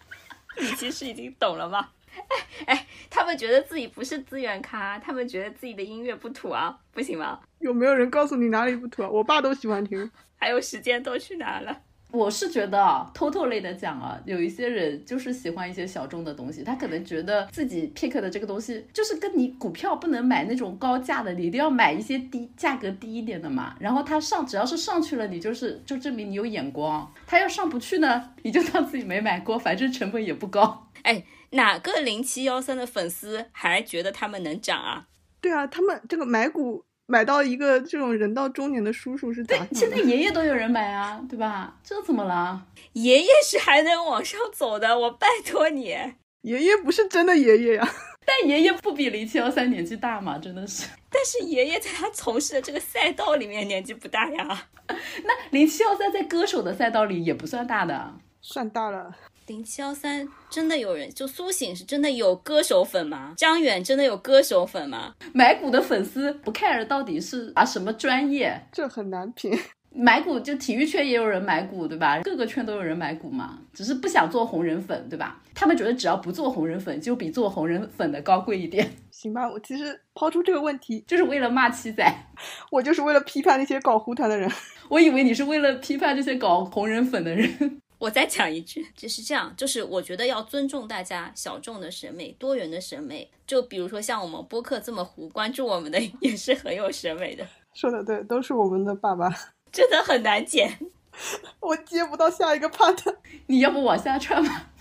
你其实已经懂了吗？哎哎，他们觉得自己不是资源咖，他们觉得自己的音乐不土啊，不行吗？有没有人告诉你哪里不土啊？我爸都喜欢听。还有时间都去哪了？我是觉得啊，偷偷类的讲啊，有一些人就是喜欢一些小众的东西，他可能觉得自己 pick 的这个东西，就是跟你股票不能买那种高价的，你一定要买一些低价格低一点的嘛。然后他上只要是上去了，你就是就证明你有眼光。他要上不去呢，你就当自己没买过，反正成本也不高。哎，哪个零七幺三的粉丝还觉得他们能涨啊？对啊，他们这个买股。买到一个这种人到中年的叔叔是咋？现在爷爷都有人买啊，对吧？这怎么了？爷爷是还能往上走的，我拜托你。爷爷不是真的爷爷呀。但爷爷不比零七幺三年纪大嘛，真的是。但是爷爷在他从事的这个赛道里面年纪不大呀。那零七幺三在歌手的赛道里也不算大的，算大了。零七幺三真的有人，就苏醒是真的有歌手粉吗？张远真的有歌手粉吗？买股的粉丝不 care 到底是啊什么专业，这很难评。买股就体育圈也有人买股，对吧？各个圈都有人买股嘛，只是不想做红人粉，对吧？他们觉得只要不做红人粉，就比做红人粉的高贵一点。行吧，我其实抛出这个问题，就是为了骂七仔，我就是为了批判那些搞胡团的人。我以为你是为了批判这些搞红人粉的人。我再讲一句，就是这样，就是我觉得要尊重大家小众的审美、多元的审美。就比如说像我们播客这么糊，关注我们的 也是很有审美的。说的对，都是我们的爸爸。真的很难剪，我接不到下一个 part，你要不往下串吧？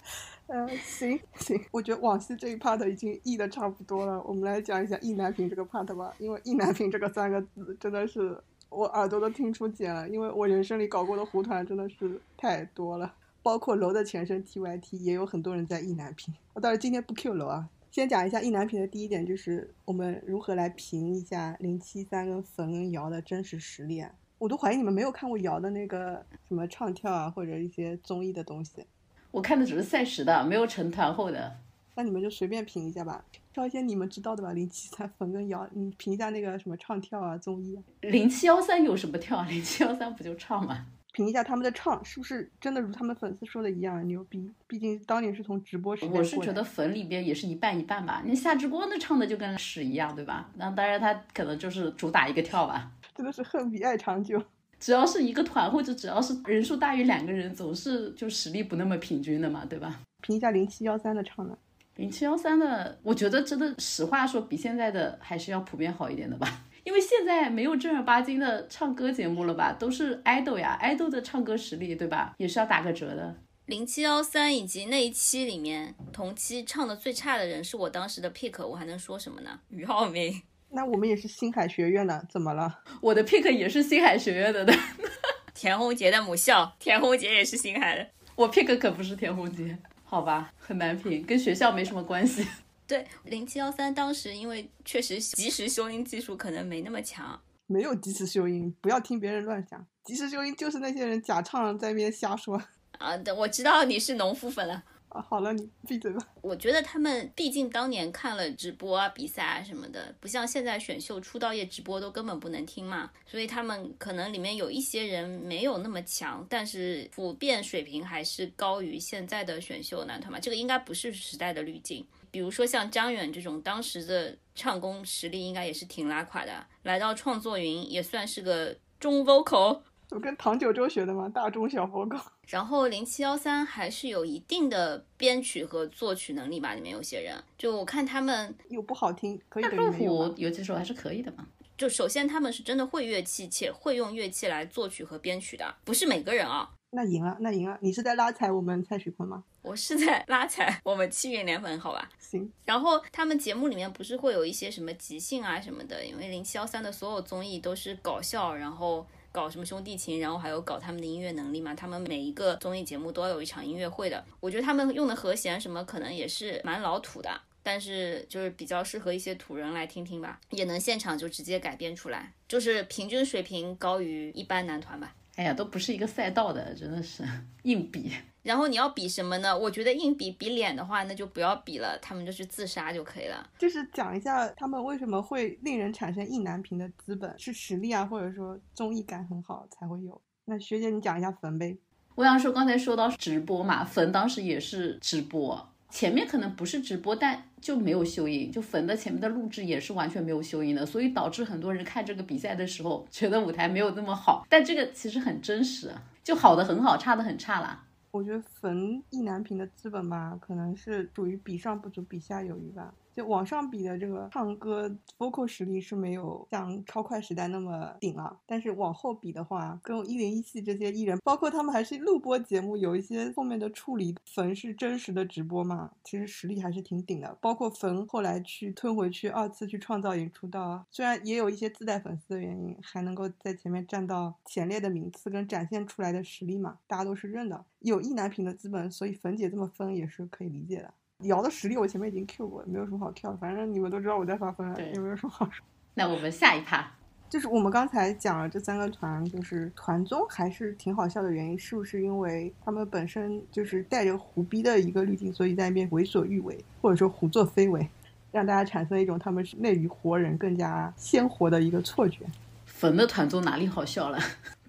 嗯，行行，我觉得往昔这一 part 已经译的差不多了，我们来讲一下意难平这个 part 吧。因为意难平这个三个字真的是我耳朵都听出茧了，因为我人生里搞过的胡团真的是太多了，包括楼的前身 TYT 也有很多人在意难平。我倒是今天不 Q 楼啊，先讲一下意难平的第一点，就是我们如何来评一下零七三跟冯跟瑶的真实实力啊。我都怀疑你们没有看过瑶的那个什么唱跳啊，或者一些综艺的东西。我看的只是赛时的，没有成团后的。那你们就随便评一下吧，挑一些你们知道的吧。零七三粉跟瑶，你评一下那个什么唱跳啊，综艺。零七幺三有什么跳？零七幺三不就唱吗？评一下他们的唱是不是真的如他们粉丝说的一样牛逼？毕竟当年是从直播时代我是觉得粉里边也是一半一半吧。那夏之光那唱的就跟屎一样，对吧？那当然他可能就是主打一个跳吧。真的是恨比爱长久。只要是一个团，或者只要是人数大于两个人，总是就实力不那么平均的嘛，对吧？评一下零七幺三的唱呢？零七幺三的，我觉得真的实话说，比现在的还是要普遍好一点的吧。因为现在没有正儿八经的唱歌节目了吧，都是 idol 呀，idol 的唱歌实力，对吧？也是要打个折的。零七幺三以及那一期里面同期唱的最差的人是我当时的 pick，我还能说什么呢？俞灏明。那我们也是星海学院的，怎么了？我的 pick 也是星海学院的的。田宏杰的母校，田宏杰也是星海的。我 pick 可不是田宏杰，好吧，很难评，跟学校没什么关系。对，零七幺三当时因为确实即时修音技术可能没那么强，没有即时修音，不要听别人乱讲，即时修音就是那些人假唱在那边瞎说。啊，我知道你是农夫粉了。啊，好了，你闭嘴吧。我觉得他们毕竟当年看了直播啊、比赛啊什么的，不像现在选秀出道夜直播都根本不能听嘛，所以他们可能里面有一些人没有那么强，但是普遍水平还是高于现在的选秀男团嘛。这个应该不是时代的滤镜。比如说像张远这种，当时的唱功实力应该也是挺拉垮的，来到创作营也算是个中 vocal。我跟唐九洲学的嘛，大中小佛告。然后零七幺三还是有一定的编曲和作曲能力吧，里面有些人，就我看他们又不好听，可以的。路虎有几首还是可以的嘛。就首先他们是真的会乐器，且会用乐器来作曲和编曲的，不是每个人啊。那赢了，那赢了。你是在拉踩我们蔡徐坤吗？我是在拉踩我们七元联粉，好吧。行。然后他们节目里面不是会有一些什么即兴啊什么的，因为零七幺三的所有综艺都是搞笑，然后。搞什么兄弟情，然后还有搞他们的音乐能力嘛？他们每一个综艺节目都要有一场音乐会的。我觉得他们用的和弦什么可能也是蛮老土的，但是就是比较适合一些土人来听听吧，也能现场就直接改编出来，就是平均水平高于一般男团吧。哎呀，都不是一个赛道的，真的是硬比。然后你要比什么呢？我觉得硬比比脸的话，那就不要比了，他们就是自杀就可以了。就是讲一下他们为什么会令人产生意难平的资本，是实力啊，或者说综艺感很好才会有。那学姐你讲一下坟呗。我想说刚才说到直播嘛，坟当时也是直播，前面可能不是直播，但就没有修音，就坟的前面的录制也是完全没有修音的，所以导致很多人看这个比赛的时候觉得舞台没有那么好。但这个其实很真实，就好的很好，差的很差啦。我觉得逢意难平的资本吧，可能是属于比上不足，比下有余吧。就网上比的这个唱歌 vocal 实力是没有像超快时代那么顶啊，但是往后比的话，跟一零一系这些艺人，包括他们还是录播节目，有一些后面的处理，冯是真实的直播嘛，其实实力还是挺顶的。包括冯后来去吞回去二次去创造营出道，虽然也有一些自带粉丝的原因，还能够在前面站到前列的名次跟展现出来的实力嘛，大家都是认的。有意难平的资本，所以冯姐这么分也是可以理解的。瑶的实力我前面已经 Q 过，没有什么好 Q 的。反正你们都知道我在发疯，对也没有什么好说。那我们下一趴，就是我们刚才讲了这三个团，就是团综还是挺好笑的原因，是不是因为他们本身就是带着胡逼的一个滤镜，所以在那边为所欲为，或者说胡作非为，让大家产生一种他们是内娱活人更加鲜活的一个错觉。粉的团综哪里好笑了？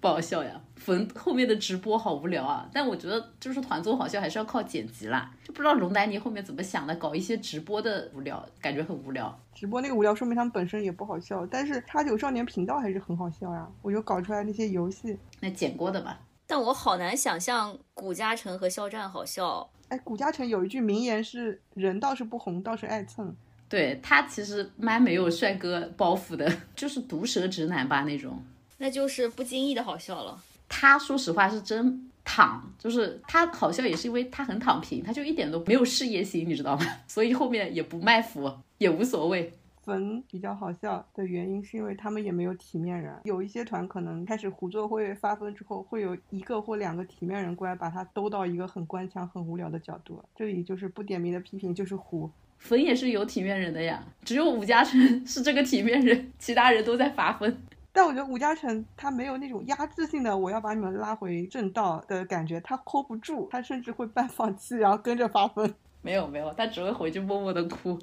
不好笑呀！冯后面的直播好无聊啊。但我觉得就是团综好笑还是要靠剪辑啦。就不知道龙丹妮后面怎么想的，搞一些直播的无聊，感觉很无聊。直播那个无聊，说明他们本身也不好笑，但是叉九少年频道还是很好笑呀。我就搞出来那些游戏，那剪过的吧？但我好难想象古嘉诚和肖战好笑。哎，古嘉诚有一句名言是“人倒是不红，倒是爱蹭对他其实蛮没有帅哥包袱的，就是毒舌直男吧那种。那就是不经意的好笑了。他说实话是真躺，就是他好笑也是因为他很躺平，他就一点都没有事业心，你知道吗？所以后面也不卖腐，也无所谓。”。粉比较好笑的原因是因为他们也没有体面人，有一些团可能开始胡作非为发疯之后，会有一个或两个体面人过来把他兜到一个很官腔、很无聊的角度。这里就是不点名的批评，就是胡。粉也是有体面人的呀，只有吴嘉诚 是这个体面人，其他人都在发疯。但我觉得吴嘉诚他没有那种压制性的我要把你们拉回正道的感觉，他 hold 不住，他甚至会半放弃，然后跟着发疯。没有没有，他只会回去默默的哭。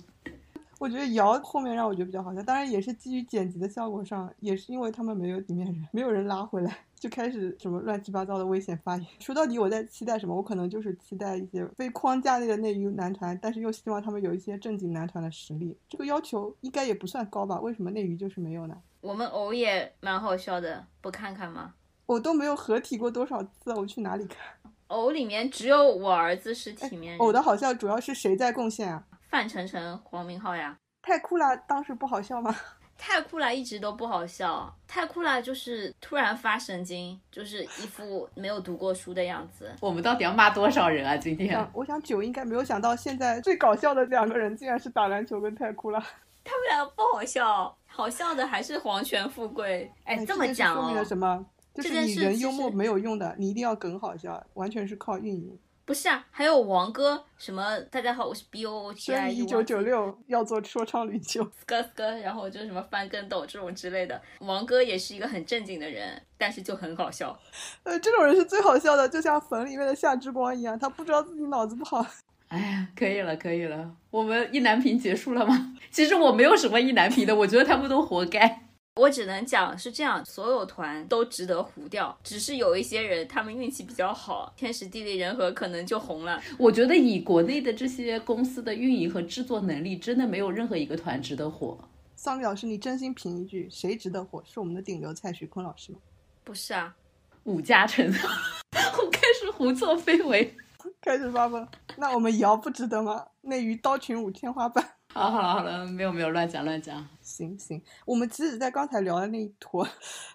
我觉得瑶后面让我觉得比较好笑，当然也是基于剪辑的效果上，也是因为他们没有里面人，没有人拉回来，就开始什么乱七八糟的危险发言。说到底，我在期待什么？我可能就是期待一些非框架内的内娱男团，但是又希望他们有一些正经男团的实力。这个要求应该也不算高吧？为什么内娱就是没有呢？我们偶也蛮好笑的，不看看吗？我都没有合体过多少次，我去哪里看？偶里面只有我儿子是体面人，偶的好笑主要是谁在贡献啊？范丞丞、黄明昊呀。太酷了，当时不好笑吗？太酷了，一直都不好笑。太酷了，就是突然发神经，就是一副没有读过书的样子。我们到底要骂多少人啊？今天想，我想九应该没有想到，现在最搞笑的两个人竟然是打篮球跟太酷了。他们俩不好笑，好笑的还是皇权富贵。哎，这么讲说明了什么？就是你人幽默没有用的，你一定要梗好笑，完全是靠运营。不是啊，还有王哥什么？大家好，我是 B O O T I。一九九六要做说唱领袖，咯咯，然后就什么翻跟斗这种之类的。王哥也是一个很正经的人，但是就很搞笑。呃，这种人是最好笑的，就像粉里面的夏之光一样，他不知道自己脑子不好。哎呀，可以了，可以了，我们意难平结束了吗？其实我没有什么意难平的，我觉得他们都活该。我只能讲是这样，所有团都值得糊掉，只是有一些人他们运气比较好，天时地利人和可能就红了。我觉得以国内的这些公司的运营和制作能力，真的没有任何一个团值得火。桑榆老师，你真心评一句，谁值得火？是我们的顶流蔡徐坤老师吗？不是啊，伍嘉成，我开始胡作非为，开始发疯。那我们瑶不值得吗？内娱刀群舞天花板。好好了好了，没有没有乱讲乱讲。行行，我们其实，在刚才聊的那一坨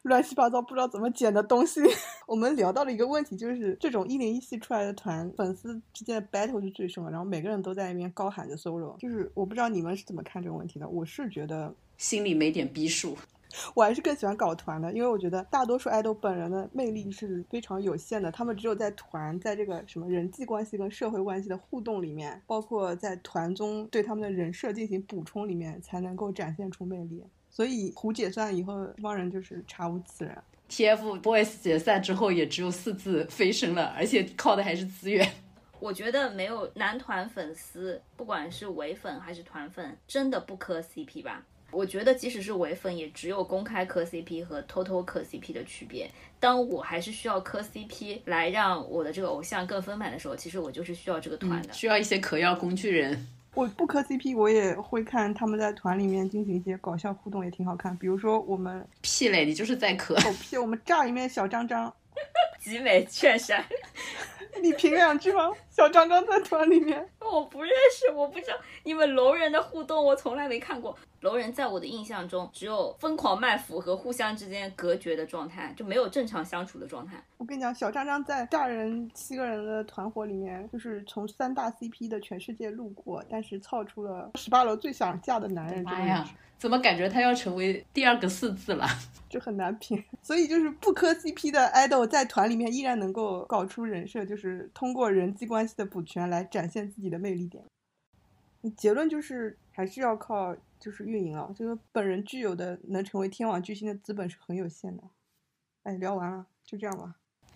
乱七八糟不知道怎么剪的东西，我们聊到了一个问题，就是这种一零一系出来的团，粉丝之间的 battle 是最凶的，然后每个人都在那边高喊着 solo，就是我不知道你们是怎么看这个问题的，我是觉得心里没点逼数。我还是更喜欢搞团的，因为我觉得大多数爱豆本人的魅力是非常有限的，他们只有在团，在这个什么人际关系跟社会关系的互动里面，包括在团中对他们的人设进行补充里面，才能够展现出魅力。所以胡解散以后，这帮人就是查无此人。TFBOYS 解散之后，也只有四字飞升了，而且靠的还是资源。我觉得没有男团粉丝，不管是伪粉还是团粉，真的不磕 CP 吧？我觉得即使是唯粉，也只有公开磕 CP 和偷偷磕 CP 的区别。当我还是需要磕 CP 来让我的这个偶像更丰满的时候，其实我就是需要这个团的。需要一些嗑药工具人。我不磕 CP，我也会看他们在团里面进行一些搞笑互动，也挺好看。比如说我们屁嘞，你就是在磕狗屁，我们炸一面小张张，集美劝善，你评两句吗？小张张在团里面，我不认识，我不知道你们楼人的互动，我从来没看过。楼人在我的印象中，只有疯狂卖腐和互相之间隔绝的状态，就没有正常相处的状态。我跟你讲，小张张在大人七个人的团伙里面，就是从三大 CP 的全世界路过，但是操出了十八楼最想嫁的男人这个妈呀，怎么感觉他要成为第二个四字了？就很难评。所以就是不磕 CP 的 idol 在团里面依然能够搞出人设，就是通过人际关系的补全来展现自己的魅力点。结论就是还是要靠就是运营了，这个本人具有的能成为天网巨星的资本是很有限的。哎，聊完了，就这样吧。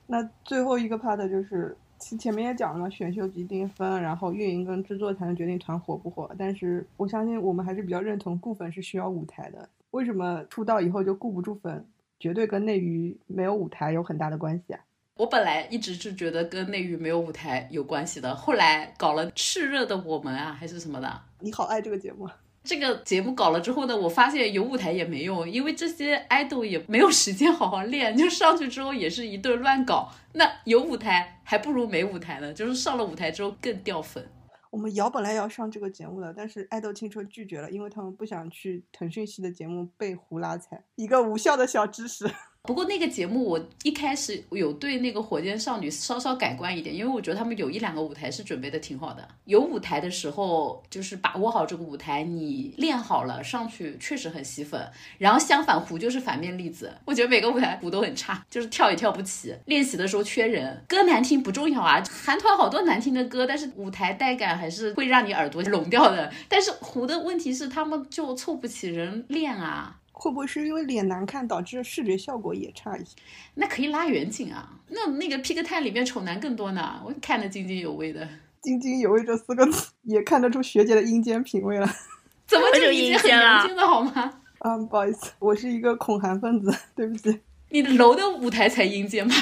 那最后一个 part 就是，其前面也讲了嘛，选秀及定分，然后运营跟制作才能决定团火不火。但是我相信我们还是比较认同顾粉是需要舞台的。为什么出道以后就顾不住粉？绝对跟内娱没有舞台有很大的关系啊。我本来一直是觉得跟内娱没有舞台有关系的，后来搞了炽热的我们啊，还是什么的。你好爱这个节目，这个节目搞了之后呢，我发现有舞台也没用，因为这些 idol 也没有时间好好练，就上去之后也是一顿乱搞。那有舞台还不如没舞台呢，就是上了舞台之后更掉粉。我们瑶本来要上这个节目的，但是爱豆青春拒绝了，因为他们不想去腾讯系的节目被胡拉踩。一个无效的小知识。不过那个节目我一开始有对那个火箭少女稍稍改观一点，因为我觉得他们有一两个舞台是准备的挺好的。有舞台的时候，就是把握好这个舞台，你练好了上去确实很吸粉。然后相反，胡就是反面例子，我觉得每个舞台胡都很差，就是跳也跳不起，练习的时候缺人。歌难听不重要啊，韩团好多难听的歌，但是舞台带感还是会让你耳朵聋掉的。但是胡的问题是他们就凑不起人练啊。会不会是因为脸难看导致视觉效果也差一些？那可以拉远景啊！那那个 Pick Time 里面丑男更多呢，我看得津津有味的。津津有味这四个字也看得出学姐的阴间品味了。怎么就已经很阳间的好吗？啊，不好意思，我是一个恐韩分子，对不起。你楼的舞台才阴间吧？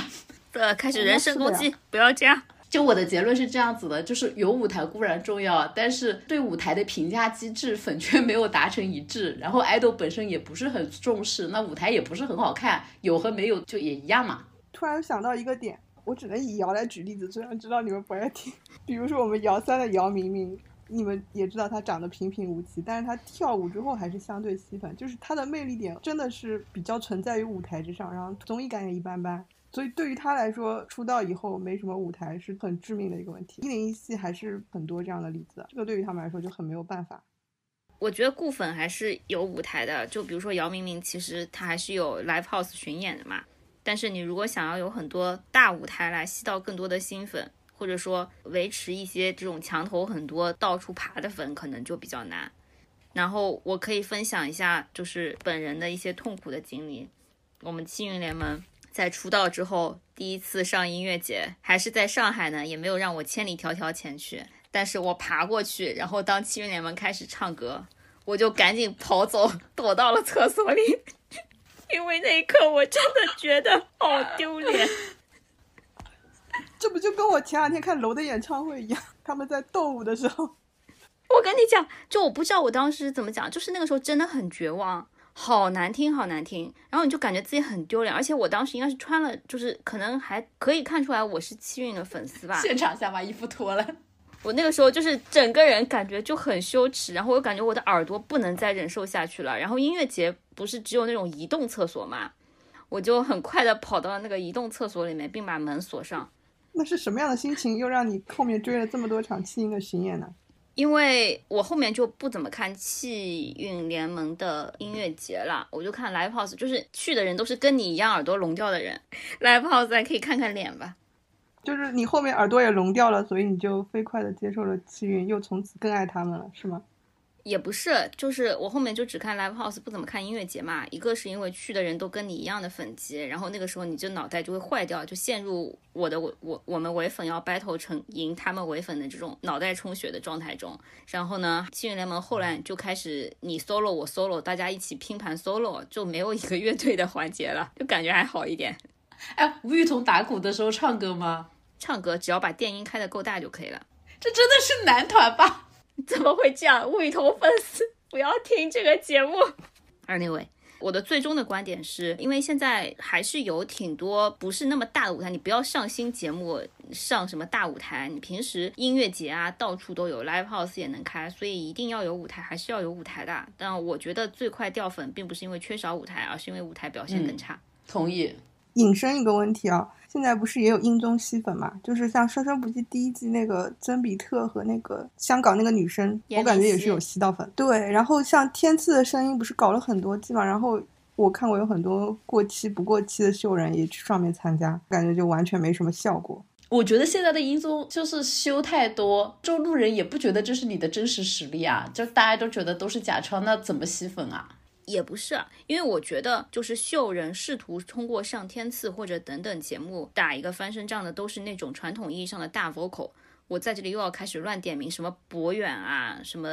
对，开始人身攻击，不要这样。就我的结论是这样子的，就是有舞台固然重要，但是对舞台的评价机制粉圈没有达成一致，然后爱豆本身也不是很重视，那舞台也不是很好看，有和没有就也一样嘛。突然想到一个点，我只能以瑶来举例子，虽然知道你们不爱听。比如说我们瑶三的姚明明，你们也知道她长得平平无奇，但是她跳舞之后还是相对吸粉，就是她的魅力点真的是比较存在于舞台之上，然后综艺感也一般般。所以对于他来说，出道以后没什么舞台是很致命的一个问题。一零一系还是很多这样的例子，这个对于他们来说就很没有办法。我觉得顾粉还是有舞台的，就比如说姚明明，其实他还是有 live house 巡演的嘛。但是你如果想要有很多大舞台来吸到更多的新粉，或者说维持一些这种墙头很多到处爬的粉，可能就比较难。然后我可以分享一下，就是本人的一些痛苦的经历。我们七云联盟。在出道之后，第一次上音乐节还是在上海呢，也没有让我千里迢迢前去。但是我爬过去，然后当七云联盟开始唱歌，我就赶紧跑走，躲到了厕所里，因为那一刻我真的觉得好丢脸。这不就跟我前两天看楼的演唱会一样，他们在斗舞的时候，我跟你讲，就我不知道我当时怎么讲，就是那个时候真的很绝望。好难听，好难听，然后你就感觉自己很丢脸，而且我当时应该是穿了，就是可能还可以看出来我是七运的粉丝吧。现场下把衣服脱了，我那个时候就是整个人感觉就很羞耻，然后我感觉我的耳朵不能再忍受下去了。然后音乐节不是只有那种移动厕所嘛，我就很快的跑到了那个移动厕所里面，并把门锁上。那是什么样的心情，又让你后面追了这么多场七音的巡演呢？因为我后面就不怎么看气运联盟的音乐节了，我就看 live house，就是去的人都是跟你一样耳朵聋掉的人，live house 还可以看看脸吧。就是你后面耳朵也聋掉了，所以你就飞快的接受了气运，又从此更爱他们了，是吗？也不是，就是我后面就只看 live house，不怎么看音乐节嘛。一个是因为去的人都跟你一样的粉级，然后那个时候你就脑袋就会坏掉，就陷入我的我我我们唯粉要 battle 成赢他们唯粉的这种脑袋充血的状态中。然后呢，幸运联盟后来就开始你 solo 我 solo，大家一起拼盘 solo，就没有一个乐队的环节了，就感觉还好一点。哎，吴雨桐打鼓的时候唱歌吗？唱歌只要把电音开的够大就可以了。这真的是男团吧？怎么会这样？吴雨桐粉丝不要听这个节目。Anyway，我的最终的观点是，因为现在还是有挺多不是那么大的舞台，你不要上新节目，上什么大舞台，你平时音乐节啊，到处都有，live house 也能开，所以一定要有舞台，还是要有舞台的。但我觉得最快掉粉，并不是因为缺少舞台，而是因为舞台表现更差。同意。引申一个问题啊，现在不是也有英综吸粉嘛？就是像《生生不息》第一季那个曾比特和那个香港那个女生，我感觉也是有吸到粉。对，然后像天赐的声音不是搞了很多季嘛？然后我看过有很多过期不过期的秀人也去上面参加，感觉就完全没什么效果。我觉得现在的英综就是修太多，就路人也不觉得这是你的真实实力啊，就大家都觉得都是假唱，那怎么吸粉啊？也不是，因为我觉得就是秀人试图通过上天赐或者等等节目打一个翻身仗的，都是那种传统意义上的大 vocal。我在这里又要开始乱点名，什么博远啊，什么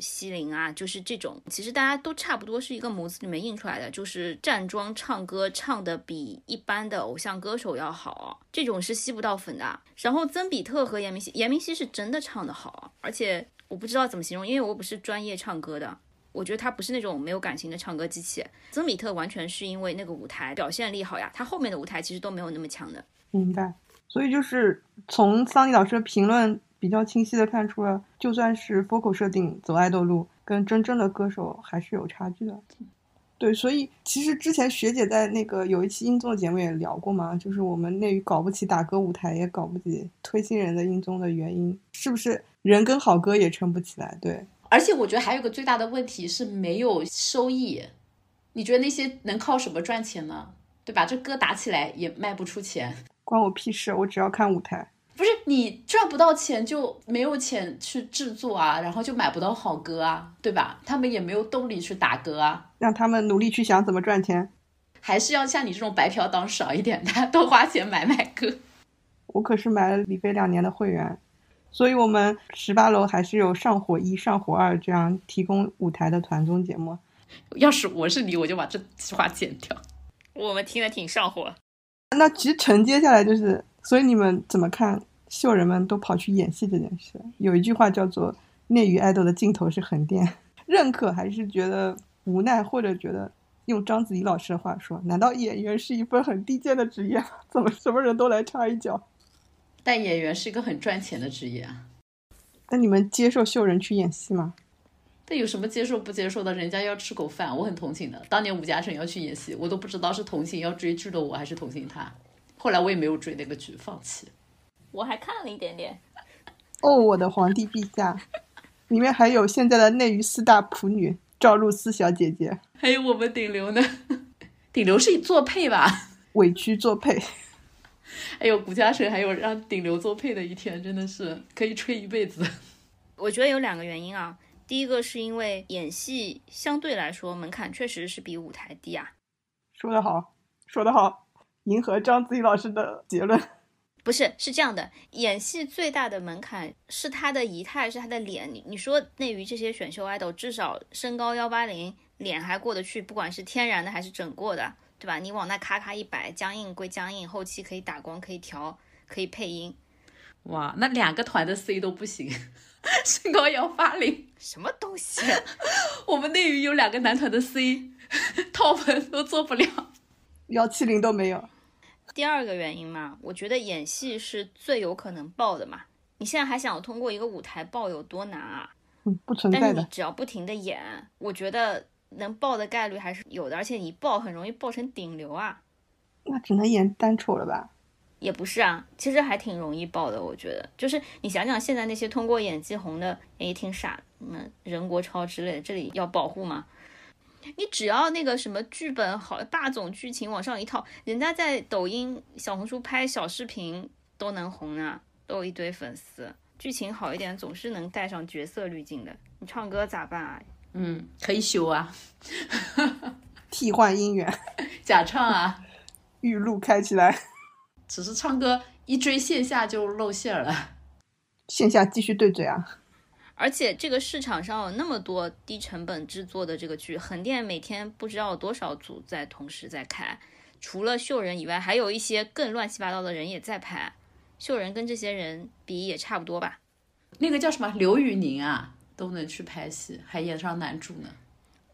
西林啊，就是这种，其实大家都差不多是一个模子里面印出来的，就是站桩唱歌唱的比一般的偶像歌手要好，这种是吸不到粉的。然后曾比特和严明熙，严明熙是真的唱的好，而且我不知道怎么形容，因为我不是专业唱歌的，我觉得他不是那种没有感情的唱歌机器。曾比特完全是因为那个舞台表现力好呀，他后面的舞台其实都没有那么强的。明白。所以就是从桑尼老师的评论比较清晰的看出了，就算是 vocal 设定走爱豆路，跟真正的歌手还是有差距的。对，所以其实之前学姐在那个有一期音综的节目也聊过嘛，就是我们内娱搞不起打歌舞台，也搞不起推新人的音综的原因，是不是人跟好歌也撑不起来？对，而且我觉得还有个最大的问题是没有收益。你觉得那些能靠什么赚钱呢？对吧？这歌打起来也卖不出钱。关我屁事！我只要看舞台。不是你赚不到钱，就没有钱去制作啊，然后就买不到好歌啊，对吧？他们也没有动力去打歌啊。让他们努力去想怎么赚钱，还是要像你这种白嫖党少一点，的多花钱买买歌。我可是买了李飞两年的会员，所以我们十八楼还是有上火一、上火二这样提供舞台的团综节目。要是我是你，我就把这句话剪掉。我们听得挺上火。那其实承接下来就是，所以你们怎么看秀人们都跑去演戏这件事？有一句话叫做“内娱爱豆的镜头是横店”，认可还是觉得无奈，或者觉得用章子怡老师的话说，难道演员是一份很低贱的职业？怎么什么人都来插一脚？但演员是一个很赚钱的职业啊。那你们接受秀人去演戏吗？那有什么接受不接受的？人家要吃口饭，我很同情的。当年吴嘉诚要去演戏，我都不知道是同情要追剧的我还是同情他。后来我也没有追那个剧，放弃。我还看了一点点。哦，我的皇帝陛下，里面还有现在的内娱四大普女赵露思小姐姐，还有我们顶流呢。顶流是做配吧？委屈做配。哎呦，谷嘉水还有让顶流做配的一天，真的是可以吹一辈子。我觉得有两个原因啊。第一个是因为演戏相对来说门槛确实是比舞台低啊。说得好，说得好，迎合章子怡老师的结论。不是，是这样的，演戏最大的门槛是他的仪态，是他的脸。你你说内娱这些选秀爱豆，至少身高幺八零，脸还过得去，不管是天然的还是整过的，对吧？你往那咔咔一摆，僵硬归僵硬，后期可以打光，可以调，可以配音。哇，那两个团的 C 都不行。身高幺八零，什么东西？我们内娱有两个男团的 C，top 都做不了，幺七零都没有。第二个原因嘛，我觉得演戏是最有可能爆的嘛。你现在还想通过一个舞台爆有多难啊？嗯，不存在的。但是你只要不停的演，我觉得能爆的概率还是有的，而且你爆很容易爆成顶流啊。那只能演单丑了吧？也不是啊，其实还挺容易爆的，我觉得。就是你想想，现在那些通过演技红的也挺傻，什么任国超之类的，这里要保护吗？你只要那个什么剧本好，霸总剧情往上一套，人家在抖音、小红书拍小视频都能红啊，都有一堆粉丝。剧情好一点，总是能带上角色滤镜的。你唱歌咋办啊？嗯，可以修啊，替换音源，假唱啊，预录开起来。只是唱歌一追线下就露馅了，线下继续对嘴啊！而且这个市场上有那么多低成本制作的这个剧，横店每天不知道有多少组在同时在开，除了秀人以外，还有一些更乱七八糟的人也在拍。秀人跟这些人比也差不多吧？那个叫什么刘宇宁啊，都能去拍戏，还演上男主呢。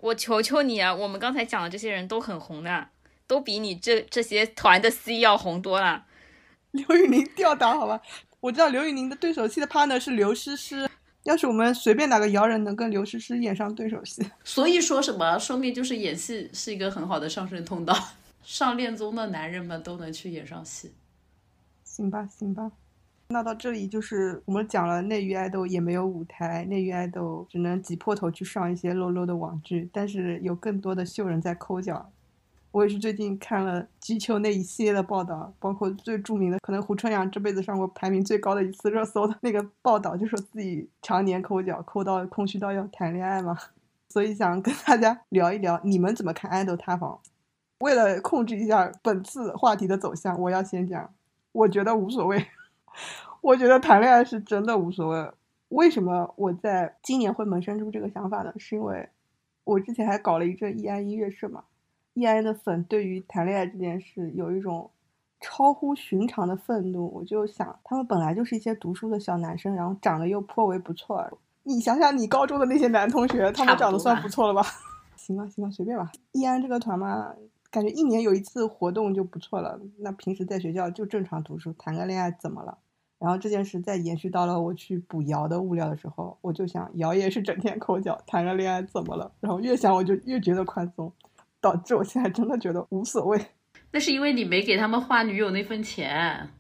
我求求你啊！我们刚才讲的这些人都很红的。都比你这这些团的 C 要红多了。刘宇宁吊打好吧？我知道刘宇宁的对手戏的 partner 是刘诗诗。要是我们随便哪个摇人能跟刘诗诗演上对手戏，所以说什么？说明就是演戏是一个很好的上升通道。上恋综的男人们都能去演上戏。行吧，行吧。那到这里就是我们讲了内娱爱豆也没有舞台，内娱爱豆只能挤破头去上一些 low low 的网剧，但是有更多的秀人在抠脚。我也是最近看了击球那一系列的报道，包括最著名的，可能胡春阳这辈子上过排名最高的一次热搜的那个报道，就说自己常年抠脚，抠到空虚到要谈恋爱嘛。所以想跟大家聊一聊，你们怎么看爱豆塌房？为了控制一下本次话题的走向，我要先讲，我觉得无所谓。我觉得谈恋爱是真的无所谓。为什么我在今年会萌生出这个想法呢？是因为我之前还搞了一阵易安音乐社嘛。易安的粉对于谈恋爱这件事有一种超乎寻常的愤怒。我就想，他们本来就是一些读书的小男生，然后长得又颇为不错。你想想，你高中的那些男同学，他们长得算不错了吧？行吧，行吧，随便吧。易安这个团嘛，感觉一年有一次活动就不错了。那平时在学校就正常读书，谈个恋爱怎么了？然后这件事再延续到了我去补瑶的物料的时候，我就想，瑶也是整天抠脚，谈个恋爱怎么了？然后越想我就越觉得宽松。导致我现在真的觉得无所谓。那是因为你没给他们花女友那份钱。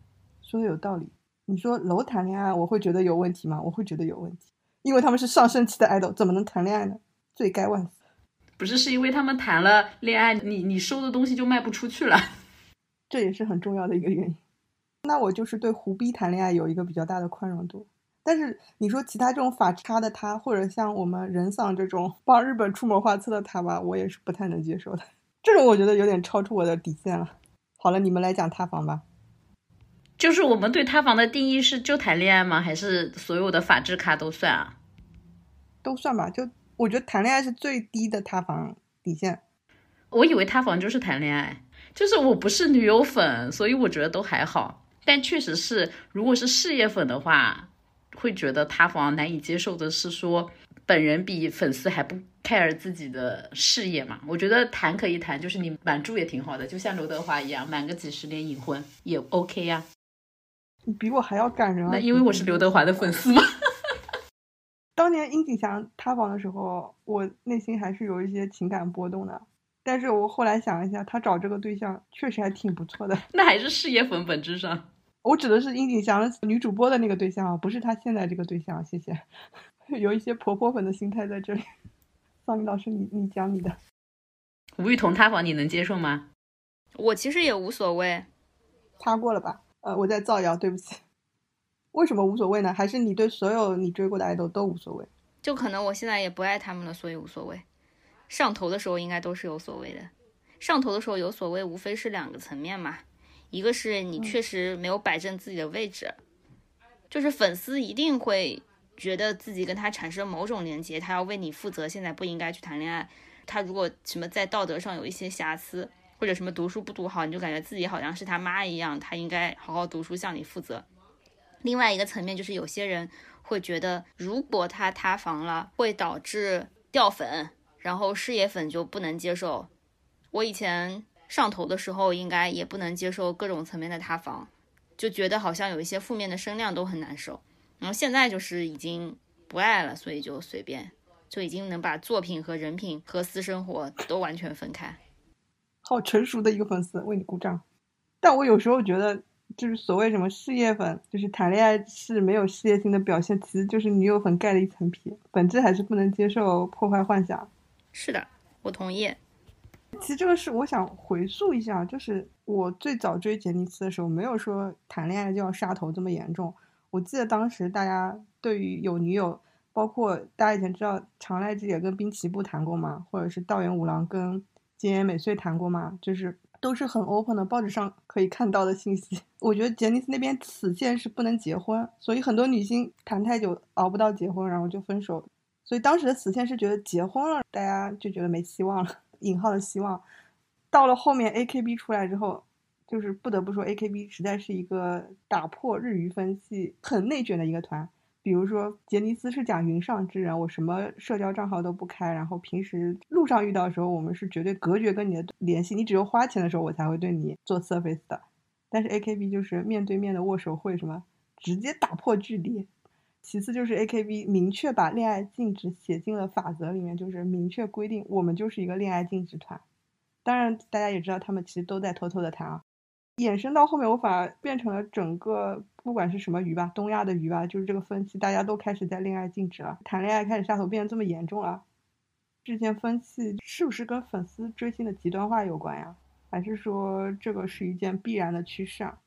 说的有道理。你说楼谈恋爱，我会觉得有问题吗？我会觉得有问题，因为他们是上升期的爱豆，怎么能谈恋爱呢？罪该万死。不是，是因为他们谈了恋爱，你你收的东西就卖不出去了。这也是很重要的一个原因。那我就是对胡逼谈恋爱有一个比较大的宽容度。但是你说其他这种法差的他，或者像我们人丧这种帮日本出谋划策的他吧，我也是不太能接受的。这种我觉得有点超出我的底线了。好了，你们来讲塌房吧。就是我们对塌房的定义是就谈恋爱吗？还是所有的法制咖都算啊？都算吧。就我觉得谈恋爱是最低的塌房底线。我以为塌房就是谈恋爱，就是我不是女友粉，所以我觉得都还好。但确实是，如果是事业粉的话。会觉得塌房难以接受的是说，本人比粉丝还不 care 自己的事业嘛？我觉得谈可以谈，就是你瞒住也挺好的，就像刘德华一样，瞒个几十年隐婚也 OK 呀。你比我还要感人啊！那因为我是刘德华的粉丝嘛。当年殷景祥塌房的时候，我内心还是有一些情感波动的。但是我后来想一下，他找这个对象确实还挺不错的。那还是事业粉本质上。我指的是殷景祥女主播的那个对象啊，不是他现在这个对象。谢谢，有一些婆婆粉的心态在这里。桑尼老师，你你讲你的。吴雨桐塌房你能接受吗？我其实也无所谓。塌过了吧？呃，我在造谣，对不起。为什么无所谓呢？还是你对所有你追过的爱豆都无所谓？就可能我现在也不爱他们了，所以无所谓。上头的时候应该都是有所谓的。上头的时候有所谓，无非是两个层面嘛。一个是你确实没有摆正自己的位置，就是粉丝一定会觉得自己跟他产生某种连接，他要为你负责，现在不应该去谈恋爱。他如果什么在道德上有一些瑕疵，或者什么读书不读好，你就感觉自己好像是他妈一样，他应该好好读书，向你负责。另外一个层面就是有些人会觉得，如果他塌房了，会导致掉粉，然后事业粉就不能接受。我以前。上头的时候，应该也不能接受各种层面的塌房，就觉得好像有一些负面的声量都很难受。然后现在就是已经不爱了，所以就随便，就已经能把作品和人品和私生活都完全分开。好成熟的一个粉丝，为你鼓掌。但我有时候觉得，就是所谓什么事业粉，就是谈恋爱是没有事业心的表现，其实就是女友粉盖了一层皮，本质还是不能接受破坏幻想。是的，我同意。其实这个是我想回溯一下，就是我最早追杰尼斯的时候，没有说谈恋爱就要杀头这么严重。我记得当时大家对于有女友，包括大家以前知道长濑智也跟滨崎步谈过嘛，或者是道元五郎跟菅野美穗谈过嘛，就是都是很 open 的，报纸上可以看到的信息。我觉得杰尼斯那边此线是不能结婚，所以很多女星谈太久熬不到结婚，然后就分手。所以当时的死线是觉得结婚了，大家就觉得没希望了。引号的希望，到了后面 A K B 出来之后，就是不得不说 A K B 实在是一个打破日语分系很内卷的一个团。比如说杰尼斯是讲云上之人，我什么社交账号都不开，然后平时路上遇到的时候，我们是绝对隔绝跟你的联系，你只有花钱的时候我才会对你做 surface 的。但是 A K B 就是面对面的握手会，什么直接打破距离。其次就是 A K B 明确把恋爱禁止写进了法则里面，就是明确规定我们就是一个恋爱禁止团。当然，大家也知道他们其实都在偷偷的谈啊。衍生到后面，我反而变成了整个不管是什么鱼吧，东亚的鱼吧，就是这个分期，大家都开始在恋爱禁止了，谈恋爱开始下头变得这么严重了。之前分析是不是跟粉丝追星的极端化有关呀？还是说这个是一件必然的趋势啊？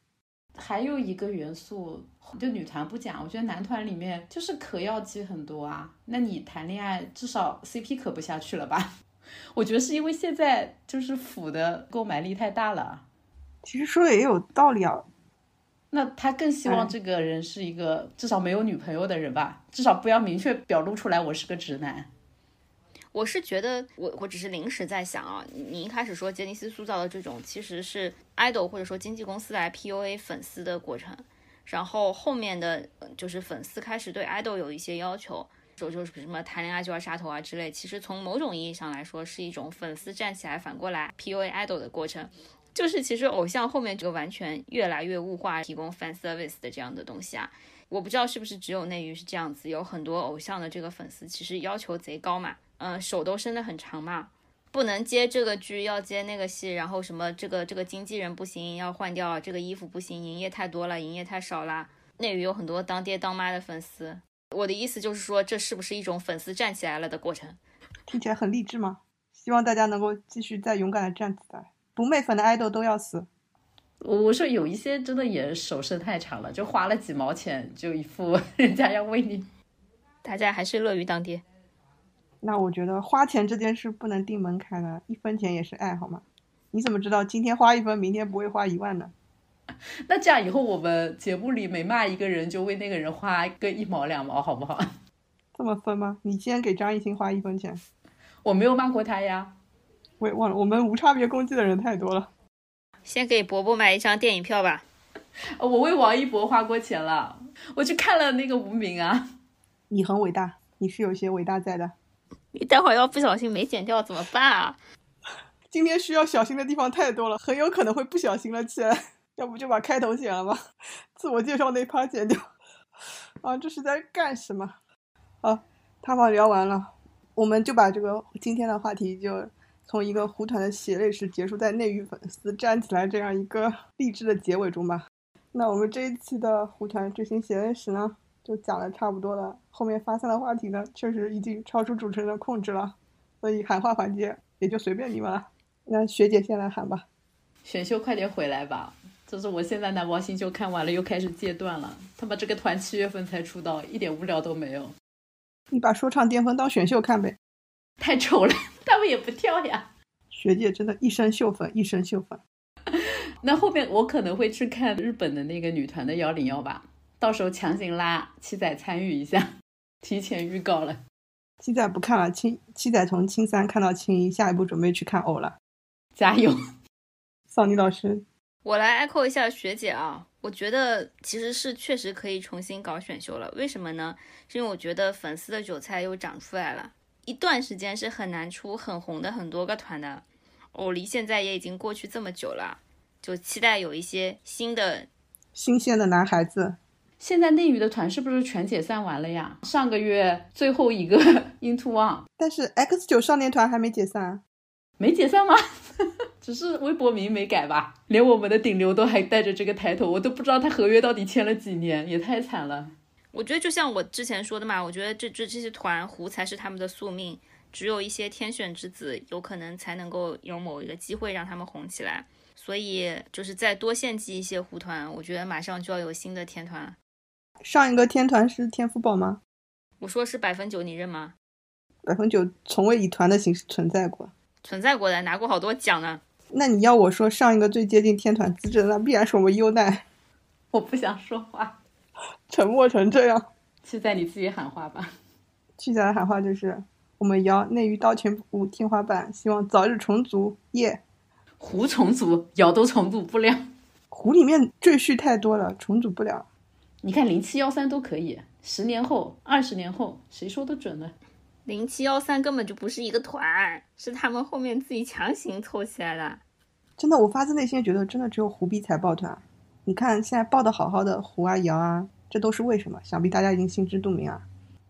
还有一个元素，就女团不讲，我觉得男团里面就是嗑药机很多啊。那你谈恋爱至少 CP 嗑不下去了吧？我觉得是因为现在就是腐的购买力太大了。其实说的也有道理啊。那他更希望这个人是一个至少没有女朋友的人吧？至少不要明确表露出来我是个直男。我是觉得，我我只是临时在想啊，你一开始说杰尼斯塑造的这种其实是 idol 或者说经纪公司来 PUA 粉丝的过程，然后后面的就是粉丝开始对 idol 有一些要求，说就是什么谈恋爱就要杀头啊之类，其实从某种意义上来说是一种粉丝站起来反过来 PUA idol 的过程，就是其实偶像后面这个完全越来越物化，提供 fan service 的这样的东西啊，我不知道是不是只有内娱是这样子，有很多偶像的这个粉丝其实要求贼高嘛。嗯，手都伸得很长嘛，不能接这个剧，要接那个戏，然后什么这个这个经纪人不行，要换掉这个衣服不行，营业太多了，营业太少啦。内娱有很多当爹当妈的粉丝，我的意思就是说，这是不是一种粉丝站起来了的过程？听起来很励志吗？希望大家能够继续再勇敢的站起来，不媚粉的爱豆都要死。我说有一些真的也手伸太长了，就花了几毛钱，就一副 人家要为你，大家还是乐于当爹。那我觉得花钱这件事不能定门槛的，一分钱也是爱好吗？你怎么知道今天花一分，明天不会花一万呢？那这样以后我们节目里每骂一个人，就为那个人花个一毛两毛，好不好？这么分吗？你先给张艺兴花一分钱，我没有骂过他呀。我也忘了，我们无差别攻击的人太多了。先给伯伯买一张电影票吧。我为王一博花过钱了，我去看了那个《无名》啊。你很伟大，你是有些伟大在的。你待会儿要不小心没剪掉怎么办啊？今天需要小心的地方太多了，很有可能会不小心了起来。要不就把开头剪了吧，自我介绍那趴剪掉。啊，这是在干什么？好，他们聊完了，我们就把这个今天的话题就从一个胡团的血泪史结束在内娱粉丝站起来这样一个励志的结尾中吧。那我们这一期的胡团追星血泪史呢？就讲的差不多了，后面发散的话题呢，确实已经超出主持人的控制了，所以喊话环节也就随便你们了。那学姐先来喊吧。选秀快点回来吧！就是我现在男包新秀看完了，又开始戒断了。他们这个团七月份才出道，一点无聊都没有。你把说唱巅峰当选秀看呗。太丑了，他们也不跳呀。学姐真的一身秀粉，一身秀粉。那后面我可能会去看日本的那个女团的幺零幺吧。到时候强行拉七仔参与一下，提前预告了。七仔不看了，青七仔从青三看到青一，下一步准备去看偶了。加油，桑尼老师。我来 echo 一下学姐啊，我觉得其实是确实可以重新搞选秀了。为什么呢？是因为我觉得粉丝的韭菜又长出来了。一段时间是很难出很红的很多个团的，偶离现在也已经过去这么久了，就期待有一些新的、新鲜的男孩子。现在内娱的团是不是全解散完了呀？上个月最后一个 Into One，但是 X 九少年团还没解散，没解散吗？只是微博名没改吧？连我们的顶流都还带着这个抬头，我都不知道他合约到底签了几年，也太惨了。我觉得就像我之前说的嘛，我觉得这这这些团糊才是他们的宿命，只有一些天选之子有可能才能够有某一个机会让他们红起来。所以就是再多献祭一些胡团，我觉得马上就要有新的天团。上一个天团是天赋宝吗？我说是百分九，你认吗？百分九从未以团的形式存在过，存在过的，拿过好多奖呢。那你要我说上一个最接近天团资质的，那必然是我们优奈。我不想说话，沉默成这样。是在你自己喊话吧。七仔的喊话就是：我们摇内娱刀前舞天花板，希望早日重组。耶！湖重组，摇都重组不了。湖里面赘婿太多了，重组不了。你看零七幺三都可以，十年后、二十年后，谁说的准呢？零七幺三根本就不是一个团，是他们后面自己强行凑起来的。真的，我发自内心觉得，真的只有胡逼才抱团。你看现在抱的好好的胡啊、瑶啊，这都是为什么？想必大家已经心知肚明啊。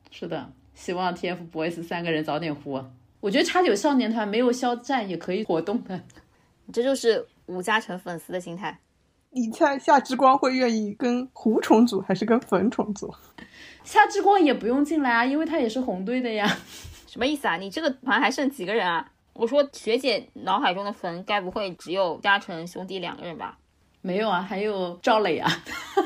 是的，希望 TFBOYS 三个人早点胡。我觉得叉九少年团没有肖战也可以活动的，这就是吴嘉诚粉丝的心态。你猜夏之光会愿意跟胡重组还是跟粉重组？夏之光也不用进来啊，因为他也是红队的呀。什么意思啊？你这个团还剩几个人啊？我说学姐脑海中的坟，该不会只有嘉诚兄弟两个人吧？没有啊，还有赵磊啊。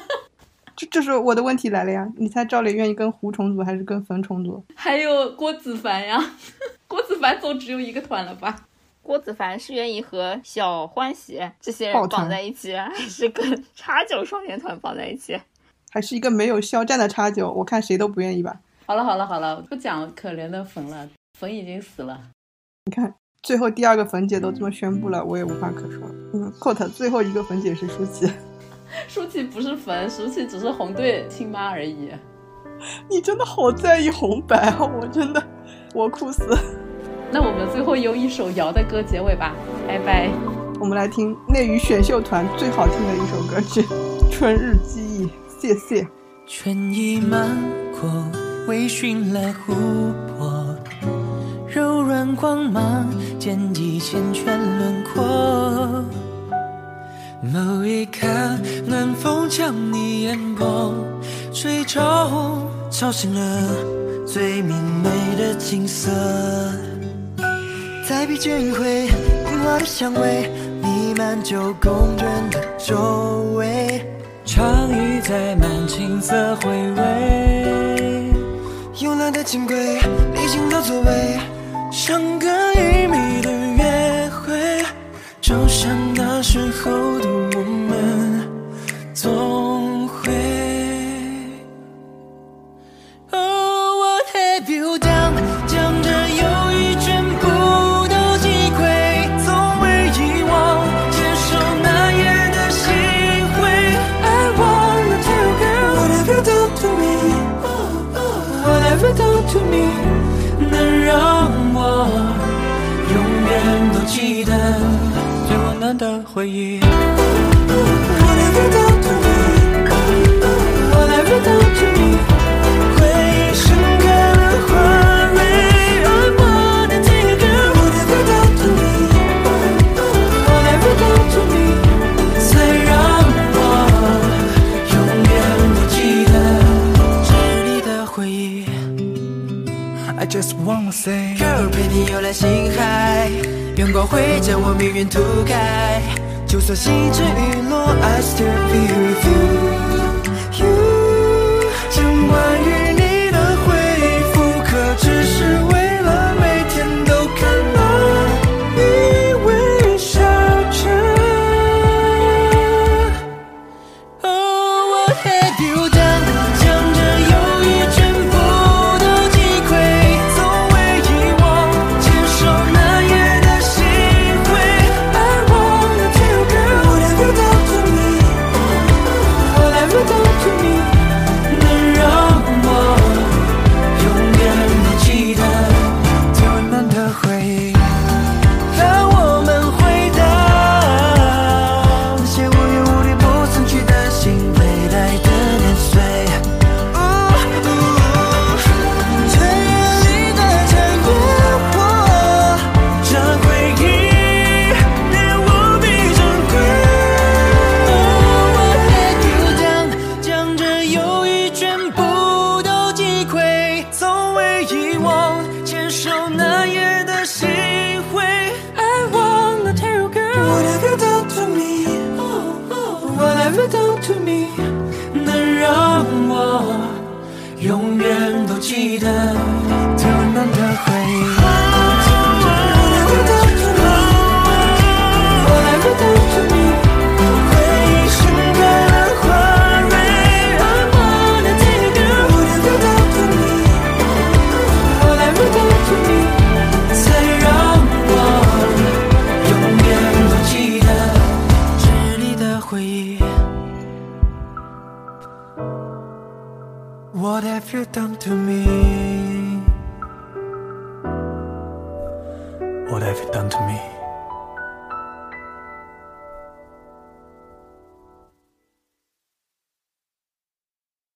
这这是我的问题来了呀！你猜赵磊愿意跟胡重组还是跟冯重组？还有郭子凡呀，郭子凡总只有一个团了吧？郭子凡是愿意和小欢喜这些人绑在一起，还是跟叉九少年团绑在一起？还是一个没有肖战的叉九？我看谁都不愿意吧。好了好了好了，不讲可怜的冯了，冯已经死了。你看，最后第二个冯姐都这么宣布了，我也无话可说。嗯，quote 最后一个粉姐是舒淇。舒淇不是粉，舒淇只是红队亲妈而已。你真的好在意红白啊！我真的，我哭死。那我们最后用一首瑶的歌结尾吧，拜拜。我们来听内娱选秀团最好听的一首歌曲《春日记忆》，谢谢。春意漫过，微醺了湖泊，柔软光芒剪辑缱绻轮廓。某一刻，暖风将你眼波吹皱，吵醒了最明媚的景色。在疲倦会，樱花的香味弥漫旧宫殿的周围。长椅载满青涩回味，慵懒的金龟，理性的座位，相隔一米的约会。就像那时候的我们，里的回忆。I just wanna say, girl，陪你游览星海。阳光会将我命运涂改，就算星辰陨落，I still feel you。You，